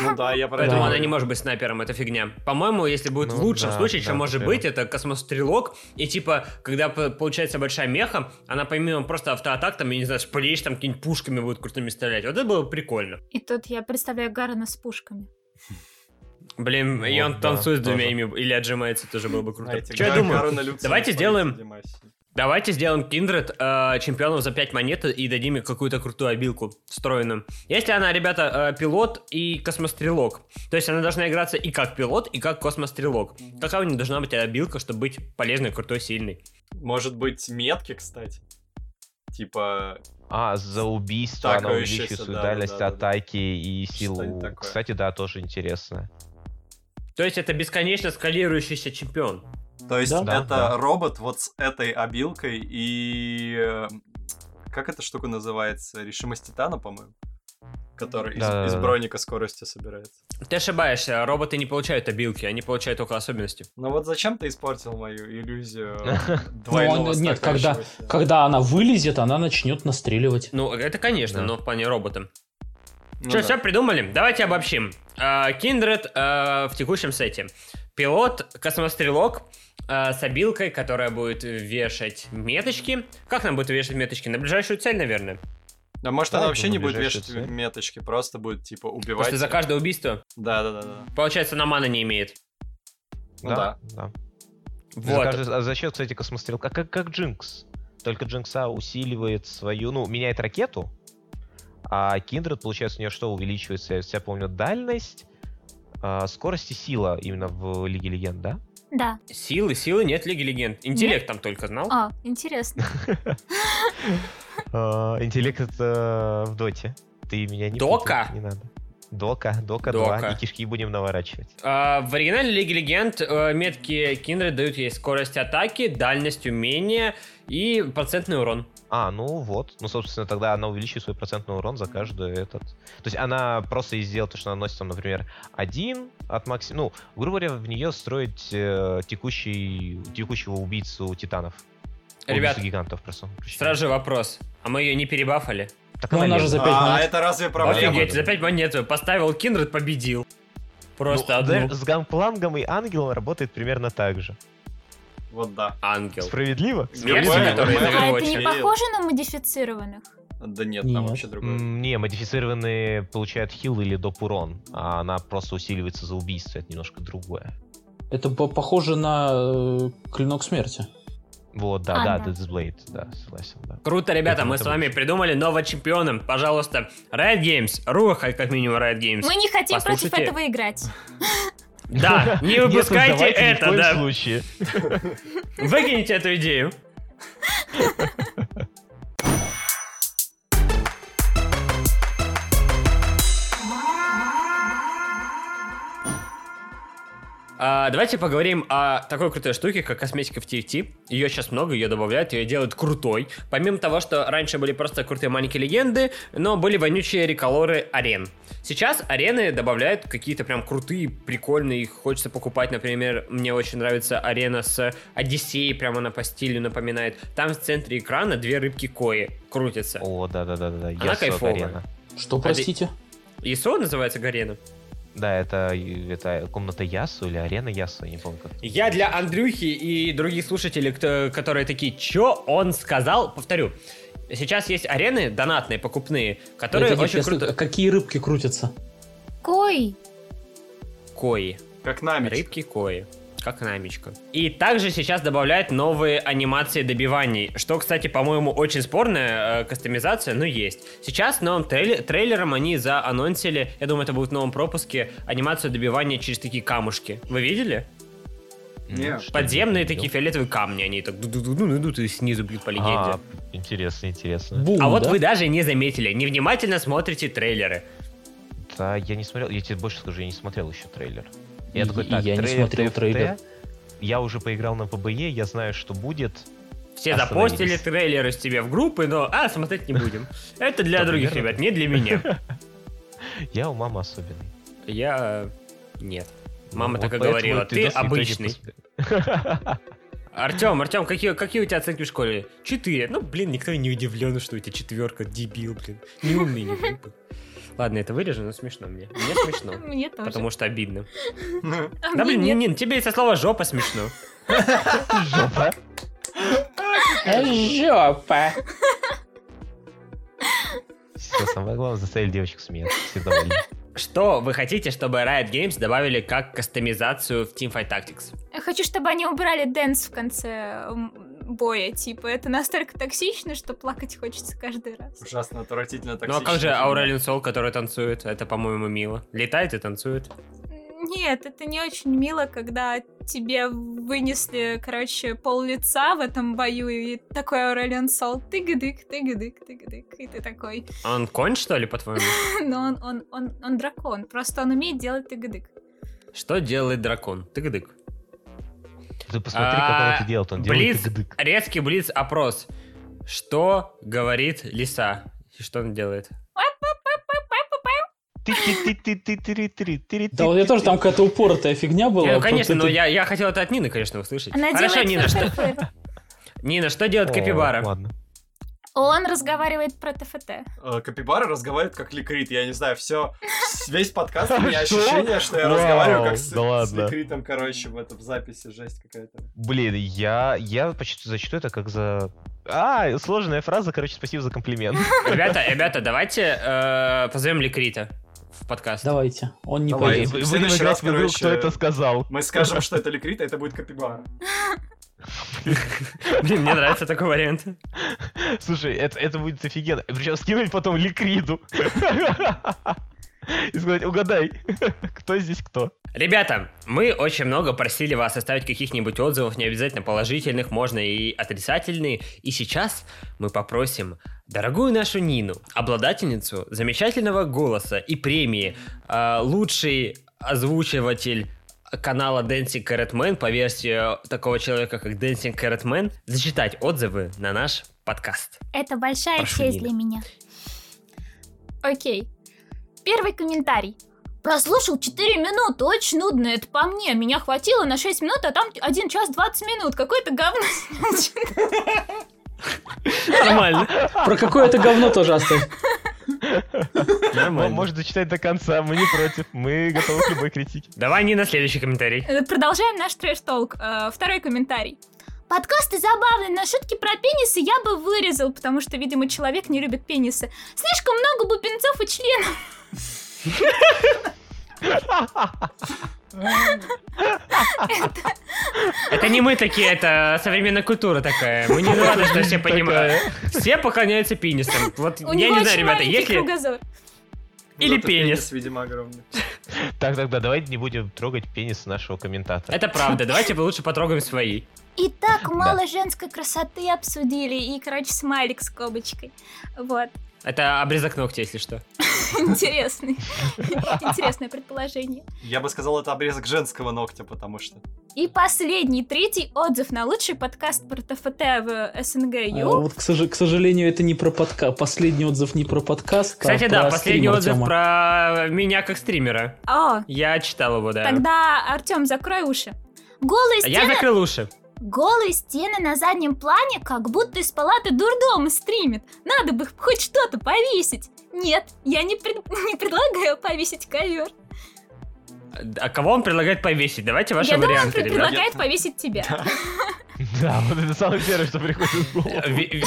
Ну да, я про это Поэтому Да. она не может быть снайпером, это фигня. По-моему, если будет Ну в лучшем да, случае, что да, может быть, это космострелок. И типа, когда получается большая меха, она помимо просто автоатак, там, я не знаю, шпалишь, там какими-нибудь пушками будет крутыми стрелять. Вот это было прикольно. И тут я представляю Гарана с пушками. Блин, и Вот, он да, танцует с двумя ими или отжимается, тоже было бы круто. Знаете, Что я думаю? Давайте сделаем-. Давайте сделаем Kindred э, чемпионом за 5 монет и дадим им какую-то крутую обилку встроенную. Если она, ребята, э, пилот и космострелок, то есть она должна играться и как пилот, и как космострелок. Какая у нее должна быть обилка, чтобы быть полезной, крутой, сильной? Может быть, метки, кстати? Типа, А, за убийство она увеличивает свою да, дальность да, да, да. атаки и силу. Кстати, да, тоже интересно. То есть это бесконечно скалирующийся чемпион. То есть Да, это да. робот вот с этой обилкой и... э, Как эта штука называется? Решимость Титана, по-моему? Который из, Да-да-да. из броника скорости собирается. Ты ошибаешься, роботы не получают обилки, они получают только особенности. Ну вот зачем ты испортил мою иллюзию [LAUGHS] Ну, двойного нет, когда, когда она вылезет, она начнет настреливать. Ну, это конечно, Да. но в плане робота. Ну Что, да. все придумали? Давайте обобщим. А, Kindred а, в текущем сете. Пилот, космострелок а, с обилкой, которая будет вешать меточки. Как нам будет вешать меточки? На ближайшую цель, наверное. А может Да, она вообще не будет вешать цель. меточки, просто будет типа убивать. Просто за каждое убийство. Да, да, да, да. Получается, она мана не имеет. Ну да. да. За, Вот. каждый- а за счет, кстати, космострелка, как, как Джинкс. Только Джинкса усиливает свою, ну, меняет ракету, а Киндред, получается, у нее что увеличивается? Я себя помню, дальность, а, скорость и сила именно в Лиге Легенд, да? Да. Силы, силы нет Лиги Легенд. Интеллект там только знал. А, интересно. [LAUGHS] А, Интеллект это в Доте. Ты меня не Дока? Не надо. Дока, Дока, Дока. 2, и кишки будем наворачивать. А, в оригинальной Лиге Легенд э, метки Kindred дают ей скорость атаки, дальность умения и процентный урон. А, ну вот. Ну, собственно, тогда она увеличивает свой процентный урон за каждый этот. То есть она просто и сделает то, что она носит, там, например, один от максимума. Ну, грубо говоря, в нее строить э, текущий, текущего убийцу титанов. Ребят, Убийцу гигантов, просто. Сразу же вопрос. А мы ее не перебафали? Так Ну, она же за пять А, монет. это разве проблема? Офигеть, за 5 монет поставил Киндред, победил. Просто Ну, одну. С Ганплангом и Ангелом работает примерно так же. Вот да. Ангел. Справедливо? Из любое- А это не похоже на модифицированных? Да нет, там Нет. вообще другое. Не, модифицированные получают хил или доп урон, а она просто усиливается за убийство, это немножко другое. Это по- похоже на э, клинок смерти. Вот, да, А, да, да. Blade, да, согласен, да. Круто, ребята, мы с вами лучше. придумали нового чемпиона. Пожалуйста, Riot Games, Рух, как минимум Riot Games. Мы не хотим против Послушайте. этого играть. [LAUGHS] Да, не выпускайте создавайте ни в это, да. случае. Выкиньте эту идею. [LAUGHS] А, давайте поговорим о такой крутой штуке, как косметика в TFT. Ее сейчас много, ее добавляют, ее делают крутой. Помимо того, что раньше были просто крутые маленькие легенды, но были вонючие реколоры арен. Сейчас арены добавляют какие-то прям крутые, прикольные, их хочется покупать. Например, мне очень нравится арена с Одиссеей, прямо она по стилю напоминает. Там в центре экрана две рыбки кои крутятся. О, да, да, да, да, Она кайфовая. Что, простите? ИСО называется Гарена. Да, это, это комната Ясу или арена Ясу, я не помню как. Я для Андрюхи и других слушателей, кто- которые такие, чё он сказал, повторю. Сейчас есть арены донатные, покупные, которые Это, очень круто... Какие рыбки крутятся? Кой. Кои. Как нами. Рыбки кои. Как намечка. И также сейчас добавляют новые анимации добиваний, что, кстати, по-моему, очень спорная э, кастомизация, но есть. Сейчас новым трейле- трейлером они заанонсили, я думаю, это будет в новом пропуске, анимацию добивания через такие камушки. Вы видели? Не. Что Подземные такие видел. фиолетовые камни, они так ду-ду-ду-ду идут и снизу бьют по легенде. А, интересно, интересно. Бум, А вот да? вы даже не заметили, невнимательно смотрите трейлеры. Да, я не смотрел, я тебе больше скажу, я не смотрел еще трейлер. Я И- такой, так, я не трейлер смотрел TFT, трейлер. Я уже поиграл на ПБЕ, я знаю, что будет. Все запостили трейлеры с тебе в группы, но а, смотреть не будем. [LAUGHS] Это для других ребят, не для меня. [LAUGHS] Я у мамы особенный. Я... Нет. Мама Вот так и говорила, ты обычный. [LAUGHS] Артем, Артем, какие, какие у тебя оценки в школе? Четыре. Ну, блин, никто не удивлен, что у тебя четверка, дебил, блин. Не умный, не глупый. Ладно, это вырежу, но смешно мне. Мне смешно. [LAUGHS] Мне тоже. Потому что обидно. [LAUGHS] А Да, блин, нет. Нин, тебе из-за слова жопа смешно. Жопа. Жопа. Все, самое главное, заставили девочек смеяться. Все довольны. Что вы хотите, чтобы Riot Games добавили как кастомизацию в Teamfight Tactics? Я хочу, чтобы они убрали dance в конце боя. Типа, это настолько токсично, что плакать хочется каждый раз. Ужасно отвратительно так Ну а как же Aurelion Sol, который танцует? Это, по-моему, мило. Летает и танцует. Нет, это не очень мило, когда тебе вынесли, короче, пол лица в этом бою, и такой Aurelion Sol, тыгадык, тыгадык, тыгадык, и ты такой. Он конь, что ли, по-твоему? [LAUGHS] Но он, он, он, он дракон, просто он умеет делать тыгадык. Что делает дракон? Тык-дык. Ты посмотри, как он а, это делает. Он блиц, делает резкий блиц опрос. Что говорит лиса? И что он делает? Да, у меня тоже там какая-то упоротая фигня была. Ну, конечно, но я, я хотел это от Нины, конечно, услышать. Она Хорошо, Нина, что... Нина, что делает Капибара? Ладно. Он разговаривает про ТФТ. Э, Капибара разговаривает как ликрит, я не знаю, все, весь подкаст у [LAUGHS] меня ощущение, что я разговариваю как с, ликритом, короче, в этом записи, жесть какая-то. Блин, я, я почти зачту это как за... А, сложная фраза, короче, спасибо за комплимент. [LAUGHS] Ребята, ребята, давайте э, позовем Ликрита в подкаст. Давайте. Он не поедет. в Будем следующий играть раз, в игру, кто это сказал. Мы скажем, что это ликрит, а это будет Капибара. [LAUGHS] [LAUGHS] Блин, мне нравится такой вариант. Слушай, это, это будет офигенно. Причем скинуть потом Ликриду. [LAUGHS] И сказать, угадай, [LAUGHS] кто здесь кто. Ребята, мы очень много просили вас оставить каких-нибудь отзывов, не обязательно положительных, можно и отрицательные. И сейчас мы попросим дорогую нашу Нину, обладательницу замечательного голоса и премии э, лучший озвучиватель канала Dancing Carrot Man по версии такого человека, как Dancing Carrot Man, зачитать отзывы на наш подкаст. Это большая Прошу, честь Нина. для меня. Окей. Первый комментарий. Прослушал 4 минуты, очень нудно, это по мне. Меня хватило на 6 минут, а там 1 час 20 минут. Какое-то говно. Нормально. Про какое-то говно тоже оставь. Нормально. может зачитать до конца, мы не против. Мы готовы к любой критике. Давай, Нина, следующий комментарий. Э, Продолжаем наш трэш-толк. Э, Второй комментарий. Подкасты забавные, но шутки про пенисы я бы вырезал, потому что, видимо, человек не любит пенисы. Слишком много бубенцов и членов. [LAUGHS] Это не мы такие, это современная культура такая. Мы не рады, что все понимают. Все поклоняются пенисам. Вот я не знаю, ребята, если... Или пенис. видимо, огромный. Так, тогда давайте не будем трогать пенис нашего комментатора. Это правда. Давайте мы лучше потрогаем свои. И так мало женской красоты обсудили, и, короче, смайлик с скобочкой. Вот. Это обрезок ногтя, если что. [LAUGHS] Интересный. Интересное предположение. Я бы сказал, это обрезок женского ногтя, потому что... И последний, третий отзыв на лучший подкаст про ТФТ в СНГ. А вот, к, сожа- к сожалению, это не про подкаст. Последний отзыв не про подкаст. а Кстати, да, про последний стрим отзыв Артема. про меня как стримера. О, Я читал его, да. тогда, Артем, закрой уши. Голые Я стены, закрыл уши. Голые стены на заднем плане, как будто из палаты дурдома стримит. Надо бы хоть что-то повесить. Нет, я не, пред- [LAUGHS] не предлагаю повесить ковер. А кого он предлагает повесить? Давайте ваши я думаю, он варианты, ребят. предлагает повесить тебя. Да, [LAUGHS] вот это самое первое, что приходит в голову. Ве-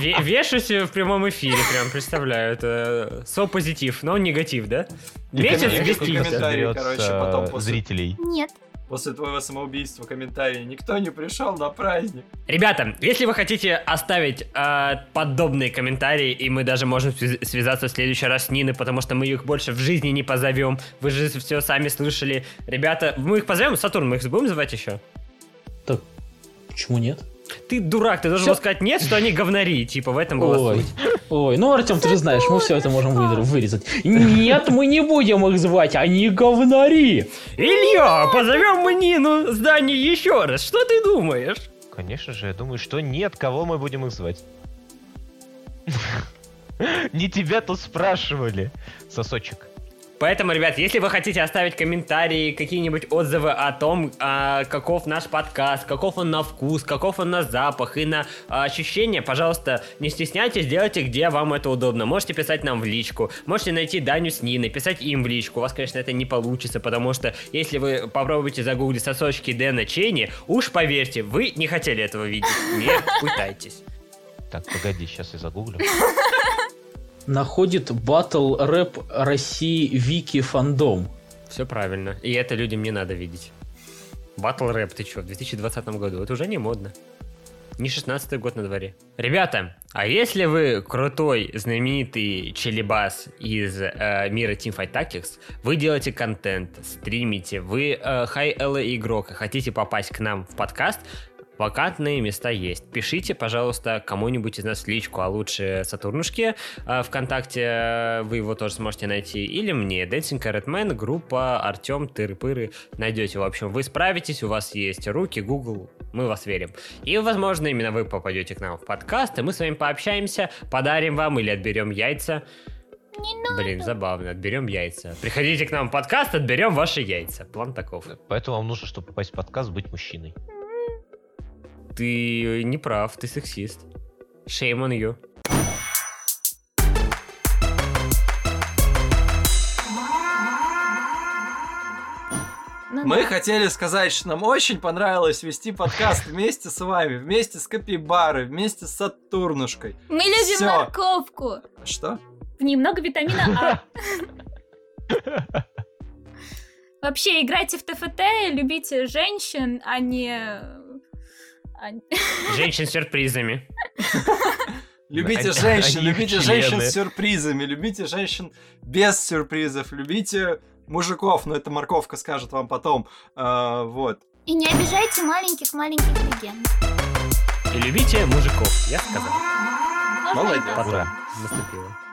ве- Вешусь в прямом эфире, прям представляю. Это со позитив, но негатив, да? Месяц без комментарий. короче, потом зрителей. Нет. После твоего самоубийства комментарий. Никто не пришел на праздник. Ребята, если вы хотите оставить э, подобные комментарии, и мы даже можем связ- связаться в следующий раз с Ниной, потому что мы их больше в жизни не позовем. Вы же все сами слышали. Ребята, мы их позовем? Сатурн, мы их будем звать еще? Так, почему нет? Ты дурак, ты должен был сказать нет, что они говнари. Типа в этом была Ой, ой, ну, Артем, ты же знаешь, мы все это можем вырезать. Нет, мы не будем их звать, они говнари. Илья, позовем мы Нину с Даней еще раз. Что ты думаешь? Конечно же, я думаю, что нет, кого мы будем их звать. [LAUGHS] Не тебя тут спрашивали, сосочек. Поэтому, ребят, если вы хотите оставить комментарии, какие-нибудь отзывы о том, а, каков наш подкаст, каков он на вкус, каков он на запах и на а, ощущение, пожалуйста, не стесняйтесь, делайте, где вам это удобно. Можете писать нам в личку, можете найти Даню с Ниной, писать им в личку. У вас, конечно, это не получится, потому что если вы попробуете загуглить сосочки Дэна Чейни, уж поверьте, вы не хотели этого видеть. Не пытайтесь. Так, погоди, сейчас я загуглю. [LAUGHS] Находит батл рэп России Вики фандом. Все правильно. И это людям не надо видеть. Батл рэп, ты чё, в 2020 году? Это уже не модно. Не 16 год на дворе. Ребята, а если вы крутой, знаменитый челебас из э, мира Teamfight Tactics, вы делаете контент, стримите, вы э, хай-элла игрок и хотите попасть к нам в подкаст, Вакантные места есть. Пишите, пожалуйста, кому-нибудь из нас в личку, а лучше Сатурнушке э, ВКонтакте, э, вы его тоже сможете найти, или мне, Dancing Carrot Man, группа Артем Тыры-Пыры, найдете. В общем, вы справитесь, у вас есть руки, Google, мы вас верим. И, возможно, именно вы попадете к нам в подкаст, и мы с вами пообщаемся, подарим вам или отберем яйца. Блин, забавно, отберем яйца. Приходите к нам в подкаст, отберем ваши яйца. План таков. Поэтому вам нужно, чтобы попасть в подкаст, быть мужчиной. Ты не прав, ты сексист. Shame on you. Ну Мы хотели сказать, что нам очень понравилось вести подкаст вместе с вами, вместе с Капибарой, вместе с Сатурнушкой. Мы любим Всё. морковку. Что? В ней много витамина А. [LAUGHS] Вообще, играйте в ТФТ, любите женщин, а не... Женщин с сюрпризами. Любите женщин, любите женщин с сюрпризами, любите женщин без сюрпризов, любите мужиков, но это морковка скажет вам потом. А, вот. И не обижайте маленьких-маленьких легенд. И любите мужиков, я сказал. Молодец. Ура. наступило.